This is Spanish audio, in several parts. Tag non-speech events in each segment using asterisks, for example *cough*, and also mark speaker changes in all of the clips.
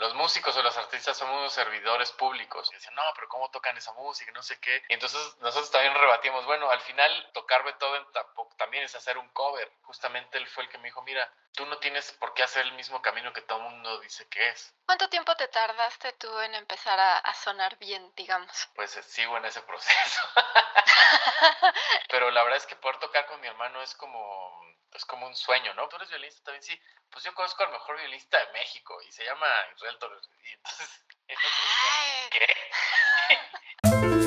Speaker 1: los músicos o los artistas somos unos servidores públicos. Y decían, no, pero ¿cómo tocan esa música? No sé qué. Y entonces nosotros también rebatimos, bueno, al final tocar Beethoven tampoco, también es hacer un cover. Justamente él fue el que me dijo, mira, tú no tienes por qué hacer el mismo camino que todo el mundo dice que es.
Speaker 2: ¿Cuánto tiempo te tardaste tú en empezar a, a sonar bien, digamos?
Speaker 1: Pues eh, sigo en ese proceso. *laughs* pero la verdad es que poder tocar con mi hermano es como es como un sueño, ¿no? Tú eres violista también, sí. Pues yo conozco al mejor violista de México y se llama Israel Y entonces, *laughs* ¿qué? *laughs*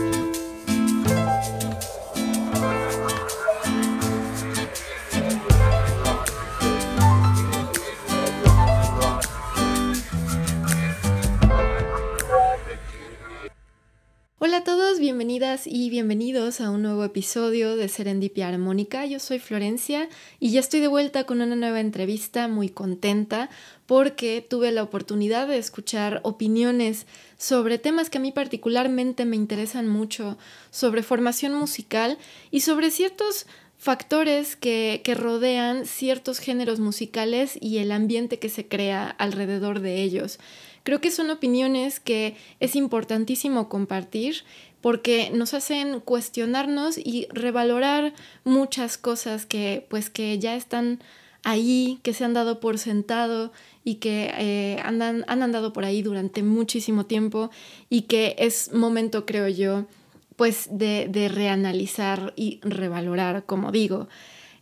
Speaker 3: Hola a todos, bienvenidas y bienvenidos a un nuevo episodio de Serendipia Armónica. Yo soy Florencia y ya estoy de vuelta con una nueva entrevista muy contenta porque tuve la oportunidad de escuchar opiniones sobre temas que a mí particularmente me interesan mucho, sobre formación musical y sobre ciertos factores que, que, rodean ciertos géneros musicales y el ambiente que se crea alrededor de ellos. Creo que son opiniones que es importantísimo compartir porque nos hacen cuestionarnos y revalorar muchas cosas que pues que ya están ahí, que se han dado por sentado y que eh, andan, han andado por ahí durante muchísimo tiempo y que es momento, creo yo, pues de, de reanalizar y revalorar, como digo.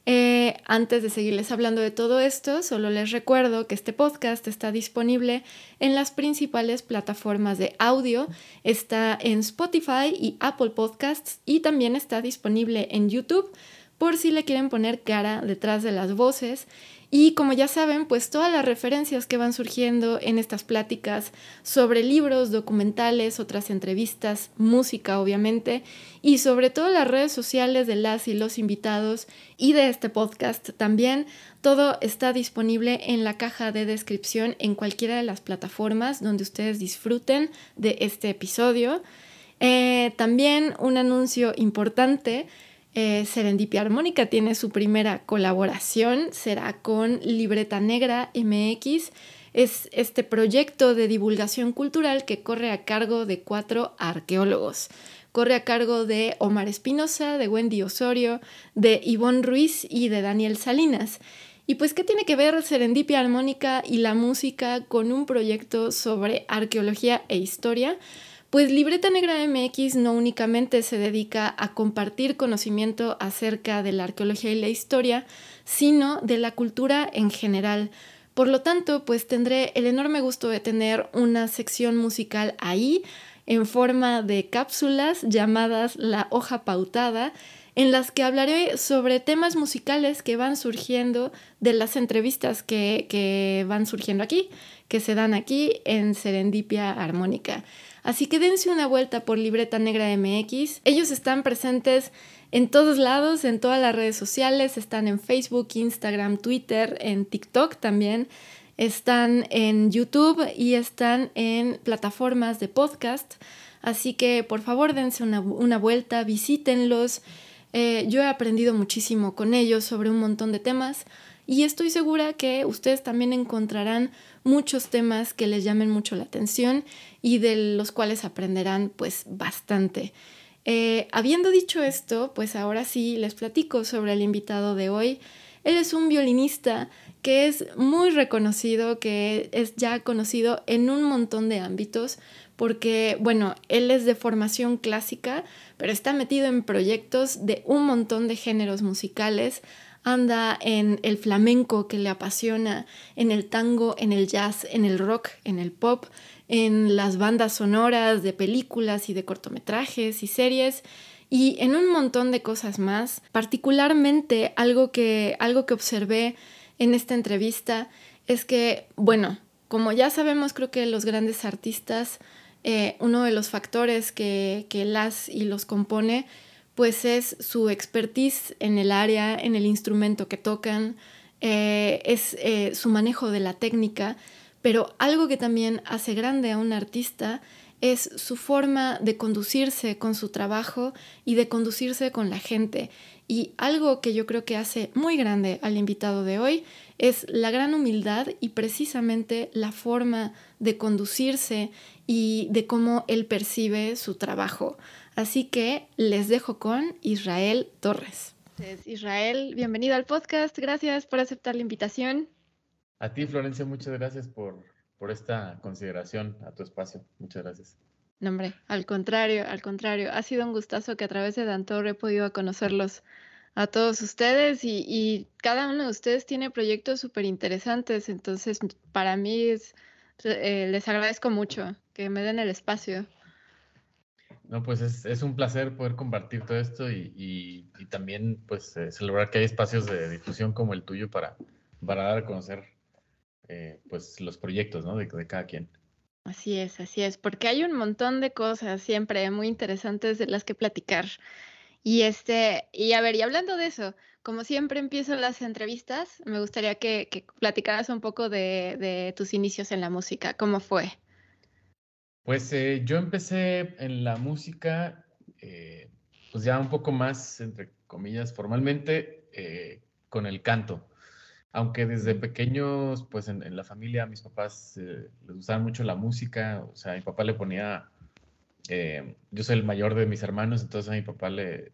Speaker 3: Eh, antes de seguirles hablando de todo esto, solo les recuerdo que este podcast está disponible en las principales plataformas de audio. Está en Spotify y Apple Podcasts y también está disponible en YouTube por si le quieren poner cara detrás de las voces. Y como ya saben, pues todas las referencias que van surgiendo en estas pláticas sobre libros, documentales, otras entrevistas, música obviamente, y sobre todo las redes sociales de las y los invitados y de este podcast también, todo está disponible en la caja de descripción en cualquiera de las plataformas donde ustedes disfruten de este episodio. Eh, también un anuncio importante eh, Serendipia Armónica tiene su primera colaboración, será con Libreta Negra MX. Es este proyecto de divulgación cultural que corre a cargo de cuatro arqueólogos. Corre a cargo de Omar Espinosa, de Wendy Osorio, de Ivonne Ruiz y de Daniel Salinas. Y pues, ¿qué tiene que ver Serendipia Armónica y la música con un proyecto sobre arqueología e historia? Pues Libreta Negra MX no únicamente se dedica a compartir conocimiento acerca de la arqueología y la historia, sino de la cultura en general. Por lo tanto, pues tendré el enorme gusto de tener una sección musical ahí en forma de cápsulas llamadas La hoja pautada, en las que hablaré sobre temas musicales que van surgiendo de las entrevistas que, que van surgiendo aquí, que se dan aquí en Serendipia Armónica. Así que dense una vuelta por Libreta Negra MX. Ellos están presentes en todos lados, en todas las redes sociales, están en Facebook, Instagram, Twitter, en TikTok también, están en YouTube y están en plataformas de podcast. Así que por favor dense una, vuelta, visítenlos. Eh, yo he aprendido muchísimo con ellos sobre un montón de temas y estoy segura que ustedes también encontrarán muchos temas que les llamen mucho la atención y de los cuales aprenderán pues bastante. Eh, habiendo dicho esto, pues ahora sí les platico sobre el invitado de hoy. Él es un violinista que es muy reconocido, que es ya conocido en un montón de ámbitos, porque, bueno, él es de formación clásica, pero está metido en proyectos de un montón de géneros musicales, anda en el flamenco que le apasiona, en el tango, en el jazz, en el rock, en el pop, en las bandas sonoras de películas y de cortometrajes y series y en un montón de cosas más. Particularmente algo que, algo que observé en esta entrevista es que, bueno, como ya sabemos, creo que los grandes artistas, eh, uno de los factores que, que las y los compone pues es su expertise en el área, en el instrumento que tocan, eh, es eh, su manejo de la técnica, pero algo que también hace grande a un artista es su forma de conducirse con su trabajo y de conducirse con la gente. Y algo que yo creo que hace muy grande al invitado de hoy es la gran humildad y precisamente la forma de conducirse y de cómo él percibe su trabajo. Así que les dejo con Israel Torres. Israel, bienvenido al podcast. Gracias por aceptar la invitación.
Speaker 4: A ti, Florencia, muchas gracias por, por esta consideración a tu espacio. Muchas gracias.
Speaker 3: No, hombre, al contrario, al contrario. Ha sido un gustazo que a través de Dantor he podido conocerlos a todos ustedes y, cada uno de ustedes tiene proyectos súper interesantes. Entonces, para mí es, eh, les agradezco mucho que me den el espacio.
Speaker 4: No, pues es, un placer poder compartir todo esto y, también pues eh, celebrar que hay espacios de difusión como el tuyo para, para dar a conocer eh, pues los proyectos, ¿no? De, de, cada quien.
Speaker 3: Así es, así es, porque hay un montón de cosas siempre muy interesantes de las que platicar. Y este, y a ver, y hablando de eso, como siempre empiezo las entrevistas, me gustaría que, que platicaras un poco de, de, tus inicios en la música. ¿Cómo fue?
Speaker 4: Pues eh, yo empecé en la música, eh, pues ya un poco más, entre comillas, formalmente, con el canto. Aunque desde pequeños, pues en, la familia, a mis papás eh, les gustaba mucho la música, o sea, mi papá le ponía, eh, yo soy el mayor de mis hermanos, entonces a mi papá le,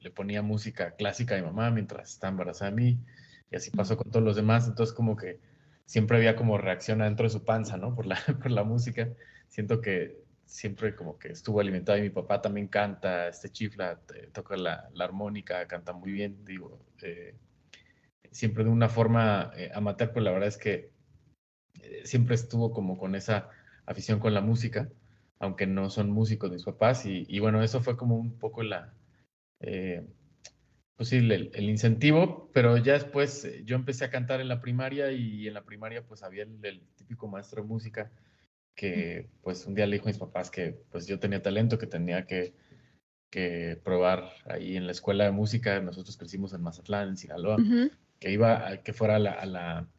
Speaker 4: le, ponía música clásica a mi mamá mientras estaba embarazada de mí, y así pasó con todos los demás, entonces como que siempre había como reacción adentro de su panza, ¿no? Por la, *laughs* por la música, siento que siempre como que estuvo alimentado y mi papá también canta, este chifla, toca la, la armónica, canta muy bien, digo, eh, siempre de una forma eh, amateur, pero la verdad es que eh, siempre estuvo como con esa afición con la música, aunque no son músicos mis papás, y, bueno, eso fue como un poco la, pues el, incentivo, pero ya después yo empecé a cantar en la primaria y en la primaria pues había el, típico maestro de música que pues un día le dijo a mis papás que pues yo tenía talento, que tenía que, que probar ahí en la escuela de música, nosotros crecimos en Mazatlán, en Sinaloa, que iba a que fuera a la, a la,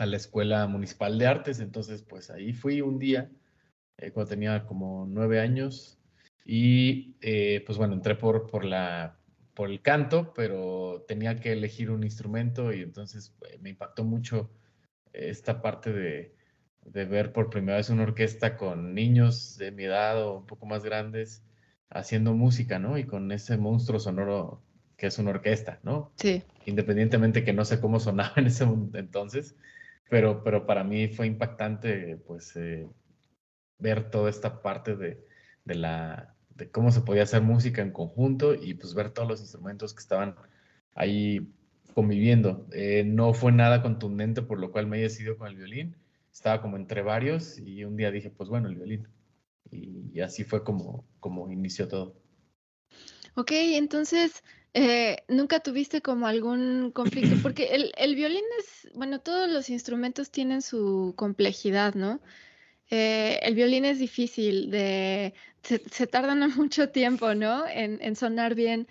Speaker 4: a la Escuela Municipal de Artes. Entonces, pues ahí fui un día, eh, cuando tenía como nueve años, y eh, pues bueno, entré por, por, la, por el canto, pero tenía que elegir un instrumento y entonces eh, me impactó mucho esta parte de, de ver por primera vez una orquesta con niños de mi edad o un poco más grandes haciendo música, ¿no? Y con ese monstruo sonoro que es una orquesta, ¿no?
Speaker 3: Sí.
Speaker 4: Independientemente que no sé cómo sonaba *laughs* en ese entonces, pero, pero para mí fue impactante, pues, eh, ver toda esta parte de, de, la, de cómo se podía hacer música en conjunto y pues ver todos los instrumentos que estaban ahí conviviendo. Eh, no fue nada contundente, por lo cual me he decidido con el violín. Estaba como entre varios y un día dije, pues bueno, el violín. Y, y así fue como, como inició todo.
Speaker 3: Ok, entonces, eh, ¿Nunca tuviste como algún conflicto? *clears throat* Porque el, el, violín es, bueno, todos los instrumentos tienen su complejidad, ¿no? Eh, el violín es difícil, de, se, se tardan *laughs* mucho tiempo, ¿no? En, en sonar bien.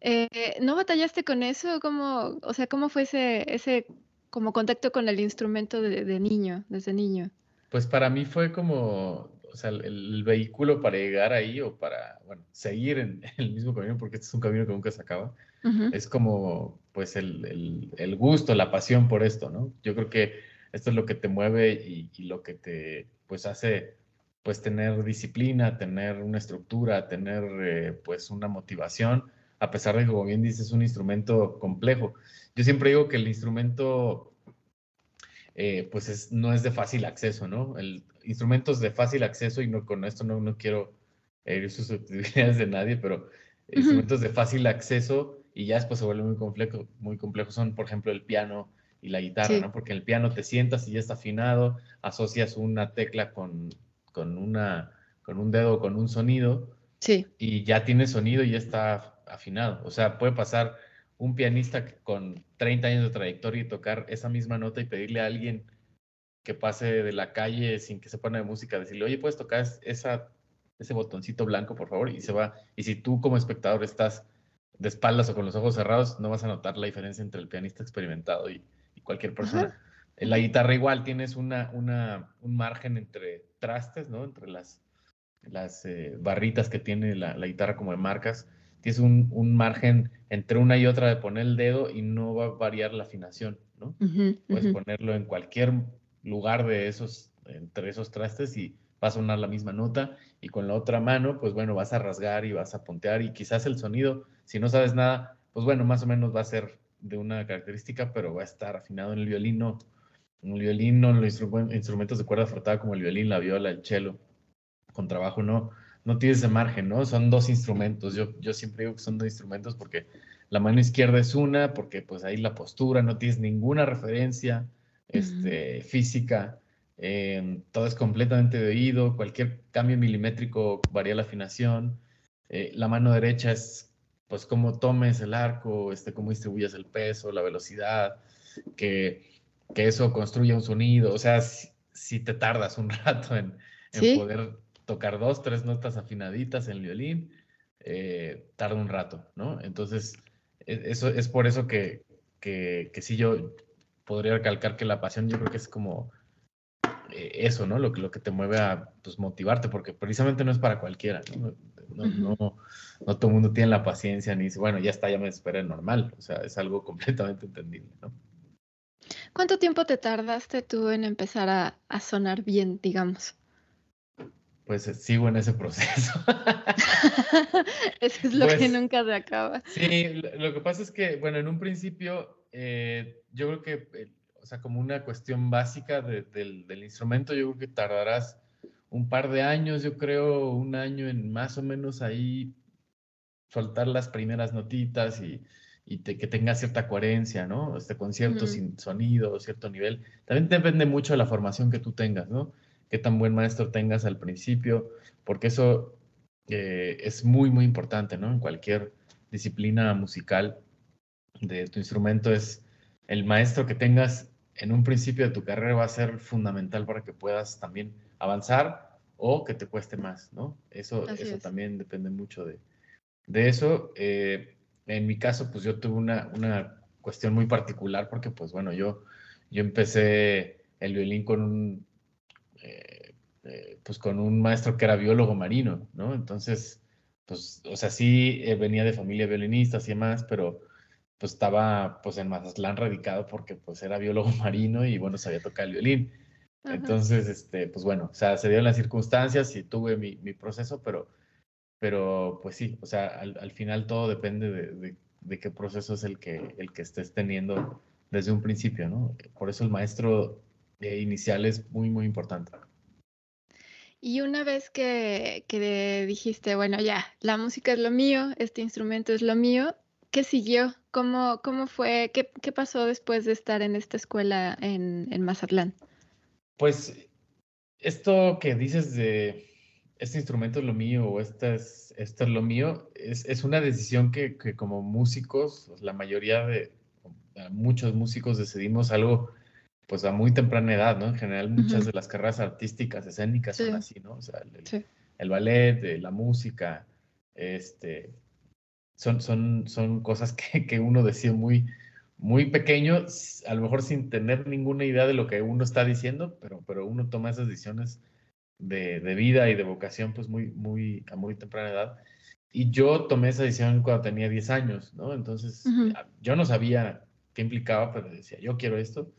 Speaker 3: Eh, ¿No batallaste con eso? ¿Cómo, o sea, ¿cómo fue ese, ese como contacto con el instrumento de, de niño, desde niño?
Speaker 4: Pues para mí fue como, o sea, el, vehículo para llegar ahí o para, bueno, seguir en *laughs* el mismo camino, porque este es un camino que nunca se acaba, es como, pues, el, el, gusto, la pasión por esto, ¿no? Yo creo que esto es lo que te mueve y, lo que te, pues, hace, pues, tener disciplina, tener una estructura, tener, eh, pues, una motivación, a pesar de que, como bien dices, es un instrumento complejo. Yo siempre digo que el instrumento eh, pues es, no es de fácil acceso, ¿no? El, instrumentos de fácil acceso, y no con esto no, no quiero herir susceptibilidades *laughs* de nadie, pero instrumentos de fácil acceso y ya después se vuelve muy complejo, muy complejo son, por ejemplo, el piano y la guitarra, ¿no? Porque en el piano te sientas y ya está afinado, asocias una tecla con, con, una, con un dedo, con un sonido,
Speaker 3: sí.
Speaker 4: y ya tiene sonido y ya está afinado. O sea, puede pasar un pianista con 30 años de trayectoria y tocar esa misma nota y pedirle a alguien que pase de la calle sin que se ponga de música, decirle, oye, puedes tocar esa, ese botoncito blanco, por favor, y se va. Y si tú como espectador estás de espaldas o con los ojos cerrados, no vas a notar la diferencia entre el pianista experimentado y, cualquier persona. En la guitarra igual tienes una, una, un margen entre trastes, ¿no? Entre las, las eh, barritas que tiene la, guitarra como de marcas, tienes un, margen entre una y otra de poner el dedo y no va a variar la afinación, ¿no? Puedes ponerlo en cualquier lugar de esos, entre esos trastes y va a sonar la misma nota y con la otra mano, pues bueno, vas a rasgar y vas a puntear y quizás el sonido, si no sabes nada, pues bueno, más o menos va a ser de una característica, pero va a estar afinado en el violín, no, en el violín, no en los instrumentos de cuerda frotada como el violín, la viola, el cello, con trabajo no, no tienes ese margen, ¿no? Son dos instrumentos. Yo, yo siempre digo que son dos instrumentos porque la mano izquierda es una, porque pues ahí la postura, no tienes ninguna referencia este, física, em, todo es completamente de oído, cualquier cambio milimétrico varía la afinación. Eh, la mano derecha es pues cómo tomes el arco, este, cómo distribuyes el peso, la velocidad, que, que eso construya un sonido. O sea, si, te tardas un *laughs* rato en, en poder tocar dos, tres notas afinaditas en el violín, eh, tarda un rato, ¿no? Entonces, e, eso es por eso que, que, que sí yo podría recalcar que la pasión yo creo que es como eh, eso, ¿no? Lo, lo que te mueve a pues, motivarte, porque precisamente no es para cualquiera, ¿no? No, no, no, todo el mundo tiene la paciencia ni dice, bueno, ya está, ya me esperé normal, o sea, es algo *laughs* completamente entendible, ¿no?
Speaker 3: ¿Cuánto tiempo te tardaste tú en empezar a, a sonar bien, digamos?
Speaker 4: Pues eh, sigo en ese proceso. *laughs*
Speaker 3: Eso es lo que pues, nunca se acaba.
Speaker 4: Sí, lo que pasa es que, bueno, en un principio, eh, yo creo que, eh, o sea, como una cuestión básica del, del, instrumento, yo creo que tardarás un par de años, yo creo, un año en más o menos ahí soltar las primeras notitas y, y que tenga cierta coherencia, ¿no? Este, con cierto sonido, cierto nivel. También depende mucho de la formación que tú tengas, ¿no? Qué tan buen maestro tengas al principio, porque eso eh, es muy, muy importante, ¿no? En cualquier disciplina musical de tu instrumento es el maestro que tengas en un principio de tu carrera va a ser fundamental para que puedas también avanzar o que te cueste más, ¿no? Eso, eso también depende mucho de, de eso. Eh, en mi caso, pues yo tuve una, una cuestión muy particular porque, pues bueno, yo, yo empecé el violín con un eh, eh, pues con un maestro que era biólogo marino, ¿no? Entonces, pues, o sea, sí eh, venía de familia violinista y demás, pero pues estaba pues en Mazatlán radicado porque pues era biólogo *laughs* marino y bueno, sabía tocar el violín. Entonces, este, pues bueno, o sea, se dieron las circunstancias y tuve mi, mi proceso, pero, pero pues sí, o sea, al, al final todo depende de, de, qué proceso es el que, el que estés teniendo desde un principio, ¿no? Por eso el maestro inicial es muy, muy importante.
Speaker 3: Y una vez que, que, dijiste, bueno, ya, la música es lo mío, este instrumento es lo mío, ¿qué siguió? ¿Cómo, cómo fue? ¿Qué, ¿Qué, pasó después de estar en esta escuela en, en, Mazatlán?
Speaker 4: Pues esto que dices de este instrumento es lo mío o este es, esto es lo mío, es, es una decisión que, que, como músicos, la mayoría de muchos músicos decidimos algo pues a muy temprana edad, ¿no? En general muchas de las carreras artísticas, escénicas son así, ¿no? O sea, el, ballet, eh, la música, este, son, son, son cosas que, que, uno decide muy, muy pequeño, a lo mejor sin tener ninguna idea de lo que uno está diciendo, pero, pero uno toma esas decisiones de, de vida y de vocación pues muy, muy, a muy temprana edad. Y yo tomé esa decisión cuando tenía 10 años, ¿no? Entonces, yo no sabía qué implicaba, pero decía, yo quiero esto.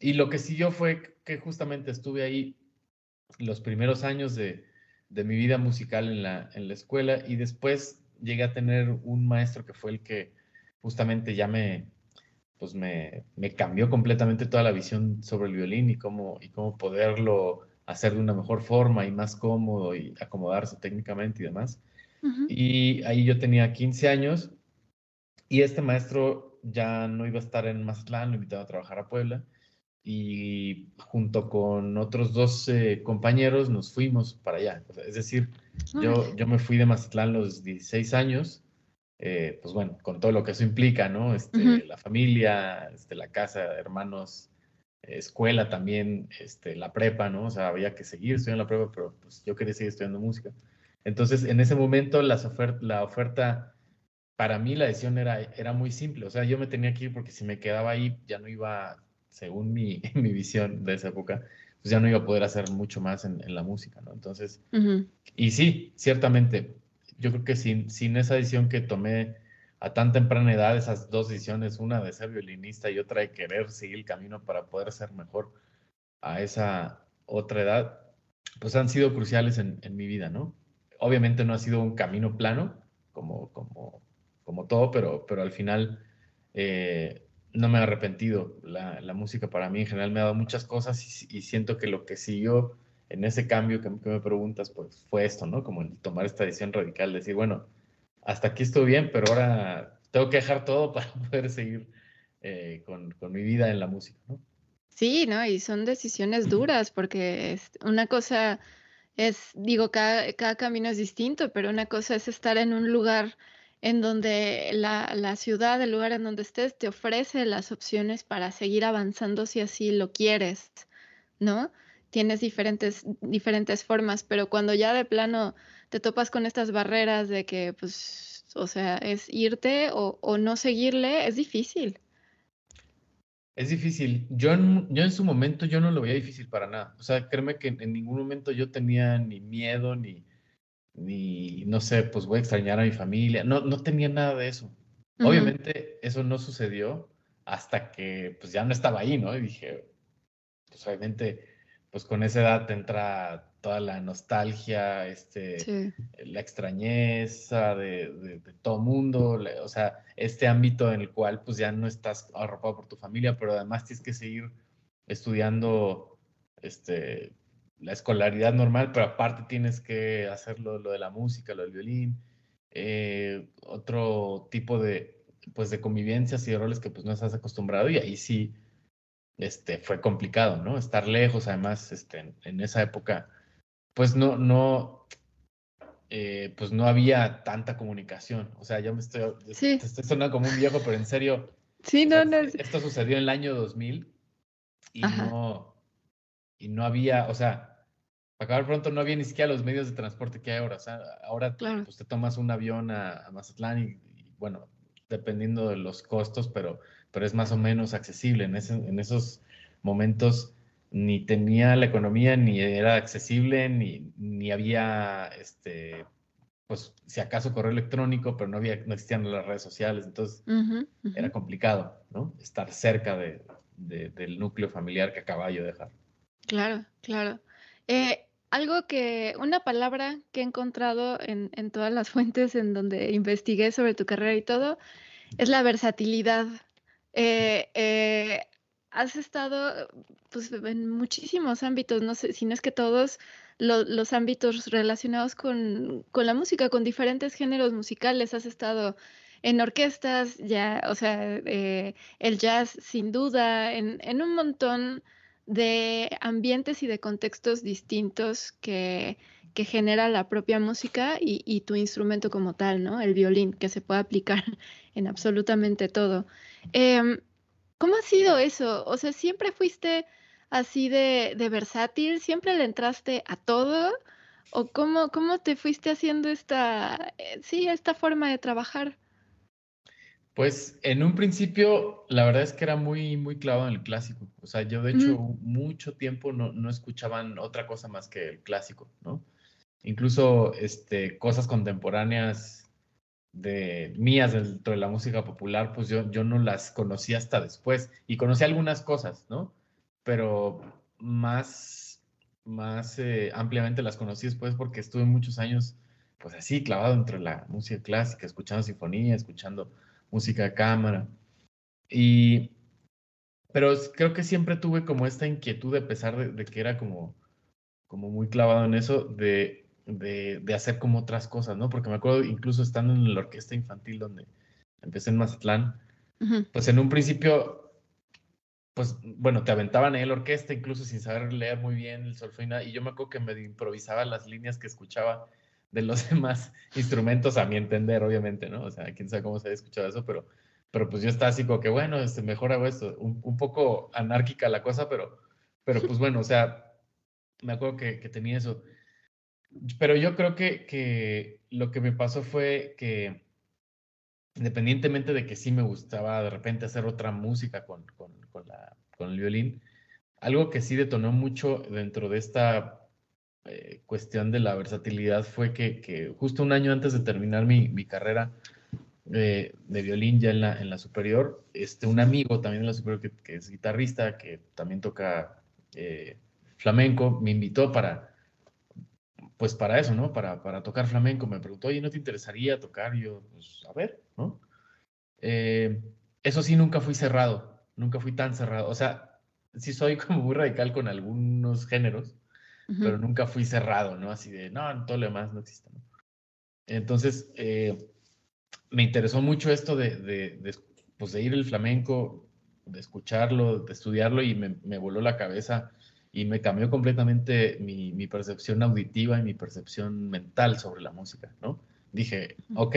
Speaker 4: Y lo que siguió fue que justamente estuve ahí los primeros años de, de mi vida musical en la, en la, escuela y después llegué a tener un maestro que fue el que justamente ya me, pues me, me, cambió completamente toda la visión sobre el violín y cómo, y cómo poderlo hacer de una mejor forma y más cómodo y acomodarse técnicamente y demás. Y ahí yo tenía 15 años y este maestro ya no iba a estar en Mazatlán, lo invitaba a trabajar a Puebla y junto con otros dos eh, compañeros nos fuimos para allá. es decir, yo, yo me fui de Mazatlán los 16 años, eh, pues bueno, con todo lo que eso implica, ¿no? Este, La familia, este, la casa, hermanos, escuela también, este, la prepa, ¿no? O sea, había que seguir estudiando la prepa, pero pues yo quería seguir estudiando música. Entonces, en ese momento las la oferta, para mí la decisión era, era muy simple, o sea, yo me tenía que ir porque si me quedaba ahí ya no iba según mi, *laughs* mi visión de esa época, pues ya no iba a poder hacer mucho más en, la música, ¿no? Entonces, y sí, ciertamente, yo creo que sin, sin esa decisión que tomé a tan temprana edad, esas dos decisiones, una de ser violinista y otra de querer seguir el camino para poder ser mejor a esa otra edad, pues han sido cruciales en, en mi vida, ¿no? Obviamente no ha sido un camino plano, como, como, como todo, pero, pero al final eh, no me he arrepentido. La, la, música para mí en general me ha dado muchas cosas y, siento que lo que siguió en ese cambio que, me preguntas, pues fue esto, ¿no? Como el tomar esta decisión radical, decir, bueno, hasta aquí estoy bien, pero ahora tengo que dejar todo *laughs* para poder seguir eh, con, con, mi vida en la música, ¿no?
Speaker 3: Sí, ¿no? Y son decisiones duras porque una cosa es, digo, cada, cada camino es distinto, pero una cosa es estar en un lugar en donde la, la, ciudad, el lugar en donde estés, te ofrece las opciones para seguir avanzando si así lo quieres, ¿no? Tienes diferentes, diferentes formas, pero cuando ya de plano te topas con estas barreras de que, pues, o sea, es irte o, o no seguirle, es difícil.
Speaker 4: Es difícil. Yo en, yo en su momento yo no lo veía difícil para nada. O sea, créeme que en ningún momento yo tenía ni miedo, ni, ni, no sé, pues voy a extrañar a mi familia. No, no tenía nada de eso. Obviamente eso no sucedió hasta que pues ya no estaba ahí, ¿no? Y dije, pues obviamente, pues con esa edad te entra toda la nostalgia, este, la extrañeza de, de, todo mundo, o sea, este ámbito en el cual pues ya no estás arropado por tu familia, pero además tienes que seguir estudiando este, la escolaridad normal, pero aparte tienes que hacerlo lo de la música, lo del violín, eh, otro tipo de, pues, de convivencias y de roles que pues no estás acostumbrado y ahí sí este, fue complicado, ¿no? Estar lejos, además, este, en, esa época, pues no, no, eh, pues no había tanta comunicación. O sea, yo me estoy, te estoy sonando como un viejo, pero en serio,
Speaker 3: sí, no, no.
Speaker 4: esto sucedió en el año 2000 y no, y no había, o sea, acabar pronto no había ni siquiera los medios de transporte que hay ahora. O sea, ahora pues, te tomas un avión a, Mazatlán y, bueno, dependiendo de los costos, pero, pero es más o menos accesible. En, ese, en esos momentos ni tenía la economía, ni era accesible, ni, ni había, este, pues si acaso correo electrónico, pero no, había, no existían las redes sociales. Entonces era complicado, ¿no? Estar cerca de, del núcleo familiar que acababa yo de dejar.
Speaker 3: Claro, claro. Eh, algo que, una palabra que he encontrado en, en, todas las *laughs* fuentes en donde investigué sobre tu carrera y todo, es la versatilidad. Eh, eh, has estado pues, en muchísimos ámbitos, no sé si no es que todos los ámbitos relacionados con, con, la música, con diferentes géneros musicales. Has estado en orquestas, ya, o sea, eh, el jazz sin duda, en, en un montón de ambientes y de contextos distintos que, que genera la propia música y, tu instrumento como tal, ¿no? El violín, que se puede aplicar *laughs* en absolutamente todo. Em, ¿Cómo ha sido eso? O sea, ¿siempre fuiste así de, de, versátil? ¿Siempre le entraste a todo? ¿O cómo, cómo te fuiste haciendo esta, eh, sí, esta forma de trabajar?
Speaker 4: Pues en un principio, la verdad es que era muy, muy clavado en el clásico. O sea, yo de hecho mucho tiempo no, no, escuchaban otra cosa más que el clásico, ¿no? Incluso este, cosas contemporáneas de mías dentro de la música popular, pues yo, yo no las conocí hasta después. Y conocí algunas cosas, ¿no? Pero más, más eh, ampliamente las conocí después porque estuve muchos años, pues así, clavado entre la música clásica, escuchando sinfonía, escuchando música de cámara. Y, pero creo que siempre tuve como esta inquietud, a pesar de, que era como, como muy clavado en eso, de, de, hacer como otras cosas, ¿no? Porque me acuerdo incluso estando en la orquesta infantil donde empecé en Mazatlán, pues en un principio, pues bueno, te aventaban ahí la orquesta incluso sin saber leer muy bien el solfeo y yo me acuerdo que me improvisaba las líneas que escuchaba de los *laughs* demás instrumentos, a mi entender, obviamente, ¿no? O sea, quién sabe cómo se ha escuchado eso, pero, pero pues yo estaba así como que, bueno, este, mejor hago esto. Un, poco anárquica la cosa, pero, pero pues bueno, o sea, me acuerdo que, que tenía eso. Pero yo creo que, que lo que me pasó fue que, independientemente de que sí me gustaba de repente hacer otra música con, con, con, la, con el violín, algo que sí detonó mucho dentro de esta eh, cuestión de la versatilidad fue que, justo un año antes de terminar mi, carrera de violín ya en la, en la superior, este, un amigo también en la superior que, es guitarrista, que también toca eh, flamenco, me invitó para, pues para eso, ¿no? Para, para tocar flamenco. Me preguntó, oye, ¿no te interesaría tocar? Y yo, pues a ver, ¿no? Eh, eso sí, nunca fui cerrado, nunca fui tan cerrado. O sea, sí soy *laughs* como muy radical con algunos géneros, pero nunca fui cerrado, ¿no? Así de, no, todo lo demás no existe, ¿no? Entonces, eh, me interesó mucho esto de, de, pues de ir el flamenco, de escucharlo, de estudiarlo y me, me voló la cabeza y me cambió completamente mi, mi, percepción auditiva y mi percepción mental sobre la música, ¿no? Dije, ok,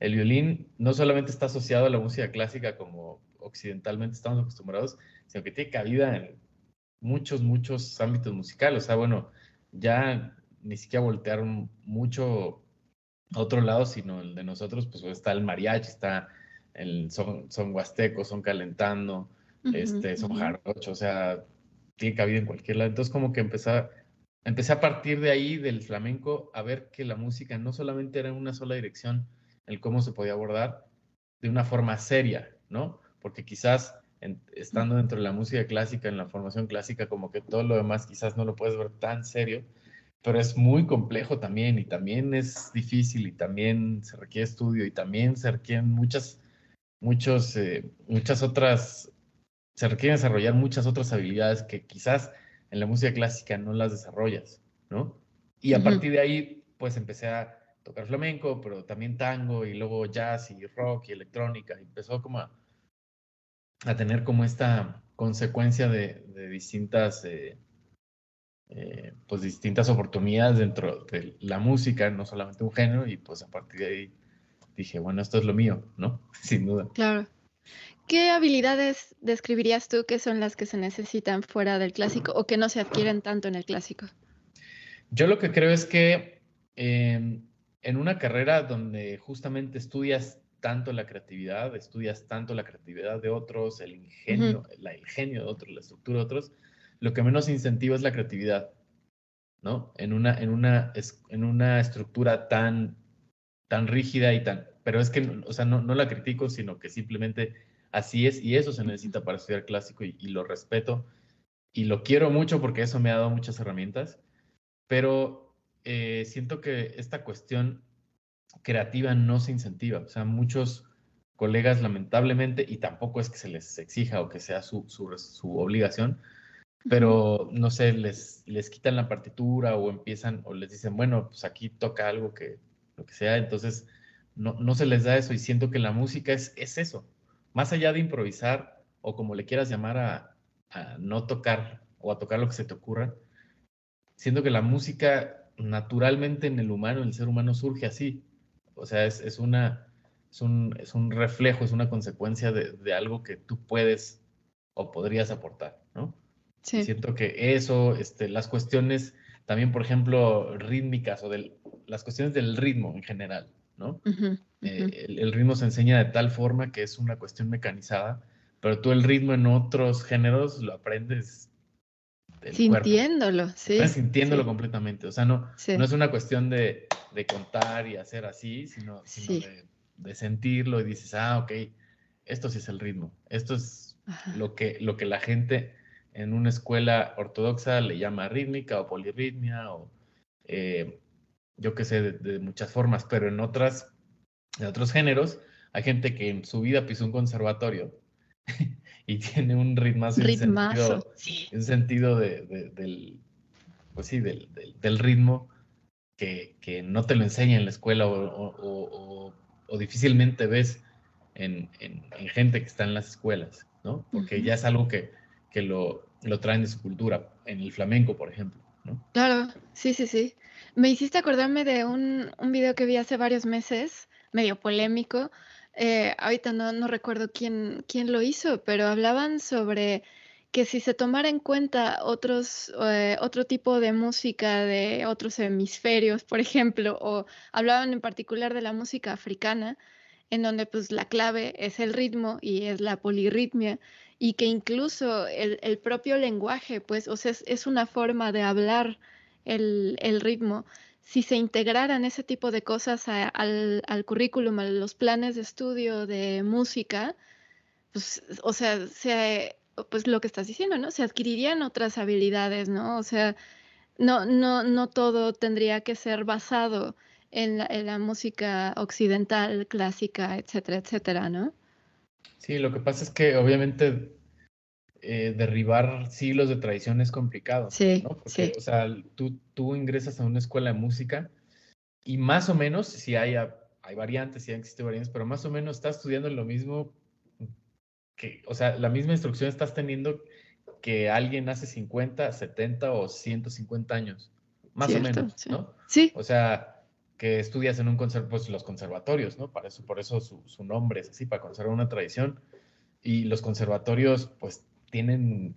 Speaker 4: el violín no solamente está asociado a la música clásica como occidentalmente estamos acostumbrados, sino que tiene cabida en muchos, muchos ámbitos musicales. O sea, bueno, ya ni siquiera voltear mucho a otro lado, sino el de nosotros, pues está el mariachi, está el son, son huasteco, son calentando, este, son jarocho, o sea, tiene cabida en cualquier lado. Entonces, como que empecé, empecé a partir de ahí, del flamenco, a ver que la música no solamente era en una sola dirección, el cómo se podía abordar de una forma seria, ¿no? Porque quizás estando dentro de la música clásica, en la formación clásica, como que todo lo demás quizás no lo puedes ver tan serio, pero es muy complejo también y también es difícil y también se requiere estudio y también se requieren muchas, muchos, eh, muchas otras, se requiere desarrollar muchas otras habilidades que quizás en la música clásica no las desarrollas, ¿no? Y a partir de ahí, pues empecé a tocar flamenco, pero también tango y luego jazz y rock y electrónica. Y empezó como a, a tener como esta consecuencia de, de distintas, eh, eh, pues distintas oportunidades dentro de la música, no solamente un género, y pues a partir de ahí dije, bueno, esto es lo mío, ¿no? *laughs* Sin duda.
Speaker 3: Claro. ¿Qué habilidades describirías tú que son las que se necesitan fuera del clásico o que no se adquieren tanto en el clásico?
Speaker 4: Yo lo que creo es que em, en una carrera donde justamente estudias tanto la creatividad, estudias tanto la creatividad de otros, el ingenio, el genio de otros, la estructura de otros, lo que menos incentiva es la creatividad, ¿no? En una, en una, en una estructura tan, tan rígida y tan, pero es que, o sea, no, no la critico, sino que simplemente así es y eso se necesita para estudiar clásico y, y lo respeto y lo quiero mucho porque eso me ha dado muchas herramientas, pero eh, siento que esta cuestión creativa no se incentiva. O sea, muchos colegas lamentablemente, y tampoco es que se les exija o que sea su, su, obligación, pero no sé, les, les quitan la partitura o empiezan o les dicen, bueno, pues aquí toca algo que, lo que sea, entonces no, no se les da eso y siento que la música es, es eso, más allá de improvisar o como le quieras llamar a, a no tocar o a tocar lo que se te ocurra, siento que la música naturalmente en el humano, en el ser humano surge así, o sea, es, es una, es un, es un, reflejo, es una consecuencia de, de, algo que tú puedes o podrías aportar, ¿no? Sí. siento que eso, este, las cuestiones también, por ejemplo, rítmicas o del, las cuestiones del ritmo en general, ¿no? Eh, el, el, ritmo se enseña de tal forma que es una cuestión mecanizada, pero tú el ritmo en otros géneros lo aprendes
Speaker 3: sintiéndolo, sí.
Speaker 4: sintiéndolo completamente. O sea, no, no es una cuestión de, de, contar y hacer así, sino, sino de, de, sentirlo y dices, ah, ok, esto sí es el ritmo. Esto es lo que, lo que la gente en una escuela ortodoxa le llama rítmica o polirritmia o eh, yo qué sé, de, muchas formas, pero en otras, en otros géneros hay gente que en su vida pisó un conservatorio *laughs* y tiene un ritmazo,
Speaker 3: Ritmazo,
Speaker 4: en sentido, de, del, pues sí, del, del, ritmo que, que, no te lo enseña en la escuela o, o, difícilmente ves en, en, gente que está en las escuelas, ¿no? Porque ya es algo que, que lo, lo, traen de su cultura, en el flamenco, por ejemplo, ¿no?
Speaker 3: Claro, sí, sí, sí. Me hiciste acordarme de un, un video que vi hace varios meses, medio polémico, eh, ahorita no, no recuerdo quién, quién lo hizo, pero hablaban sobre que si se tomara en cuenta otros, eh, otro tipo de música de otros hemisferios, por ejemplo, o hablaban en particular de la música africana, en donde pues la clave es el ritmo y es la polirritmia, y que incluso el, propio lenguaje, pues, o sea, es, una forma de hablar el, ritmo. Si se integraran ese tipo de cosas al, al currículum, a los planes de estudio de música, pues, o sea, se, pues lo que estás diciendo, ¿no? Se adquirirían otras habilidades, ¿no? O sea, no, no, no todo tendría que ser basado en la, música occidental, clásica, etcétera, etcétera, ¿no?
Speaker 4: Sí, lo que pasa es que obviamente eh, derribar siglos de tradición es complicado. Sí, ¿no? Porque, O sea, tú, tú ingresas a una escuela de música y más o menos, si hay, hay variantes, si existen variantes, pero más o menos estás estudiando lo mismo que, o sea, la misma instrucción estás teniendo que alguien hace 50, 70 o 150 años, más o menos, ¿no? Sí. O sea, que estudias en un conservatorio, pues los conservatorios, ¿no? Para eso, por eso su, su, nombre es así, para conservar una tradición. Y los conservatorios, pues, tienen,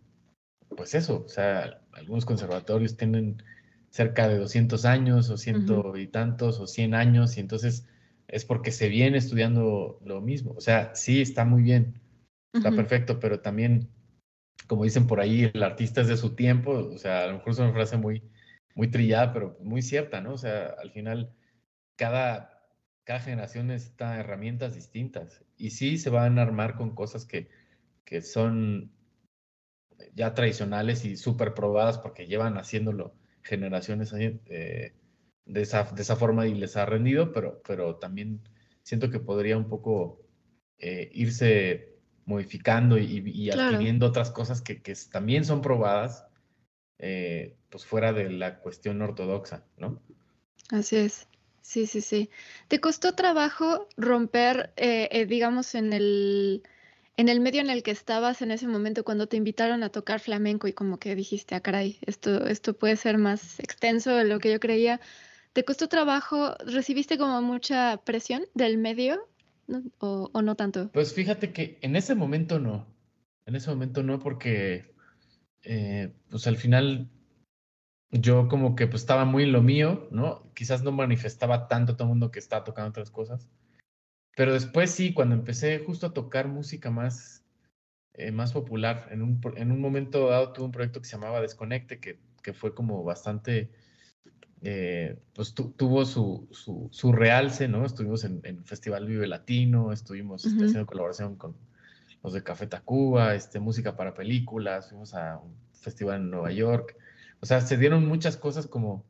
Speaker 4: pues eso, o sea, algunos conservatorios tienen cerca de 200 años o ciento y tantos o 100 años y entonces es porque se viene estudiando lo mismo. O sea, sí, está muy bien, está perfecto, pero también como dicen por ahí, el artista es de su tiempo, o sea, a lo mejor es una frase muy, muy trillada, pero muy cierta, ¿no? O sea, al final, cada, cada generación necesita herramientas distintas y sí se van a armar con cosas que, que son ya tradicionales y súper probadas porque llevan haciéndolo generaciones eh, de, esa, de esa forma y les ha rendido, pero, pero también siento que podría un poco eh, irse modificando y, adquiriendo otras cosas que, también son probadas, eh, pues fuera de la cuestión ortodoxa, ¿no?
Speaker 3: Así es. Sí, sí, sí. ¿Te costó trabajo romper, eh, eh, digamos, en el, en el medio en el que estabas en ese momento cuando te invitaron a tocar flamenco y como que dijiste, ah, caray, esto, esto puede ser más extenso de lo que yo creía? ¿Te costó trabajo? ¿Recibiste como mucha presión del medio ¿O, no tanto?
Speaker 4: Pues fíjate que en ese momento no. En ese momento no, porque eh, pues al final yo como que pues estaba muy en lo mío, ¿no? Quizás no manifestaba tanto a todo el mundo que estaba tocando otras cosas. Pero después sí, cuando empecé justo a tocar música más, eh, más popular, en un, en un momento dado tuve un proyecto que se llamaba Desconecte, que, que fue como bastante eh, pues tuvo su, su, realce, ¿no? Estuvimos en, el Festival Vive Latino, estuvimos este, haciendo colaboración con los de Café Tacuba, este, música para películas, fuimos a un festival en Nueva York. O sea, se dieron muchas cosas como,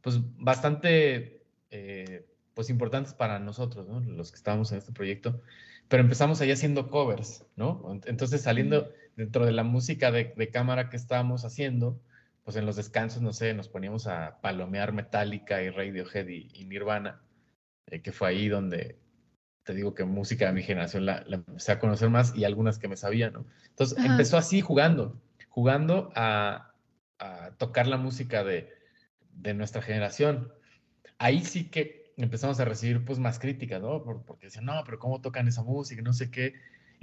Speaker 4: pues, bastante, eh, pues, importantes para nosotros, ¿no? Los que estábamos en este proyecto. Pero empezamos ahí haciendo covers, ¿no? Entonces, saliendo dentro de la música de, de cámara que estábamos haciendo, pues en los descansos, no sé, nos poníamos a palomear Metallica y Radiohead y, y Nirvana, eh, que fue ahí donde te digo que música de mi generación la, empecé a conocer más y algunas que me sabía, ¿no? Entonces empezó así jugando, jugando a, tocar la música de, de, nuestra generación. Ahí sí que empezamos a recibir pues más críticas, ¿no? porque decían, no, pero ¿cómo tocan esa música? No sé qué.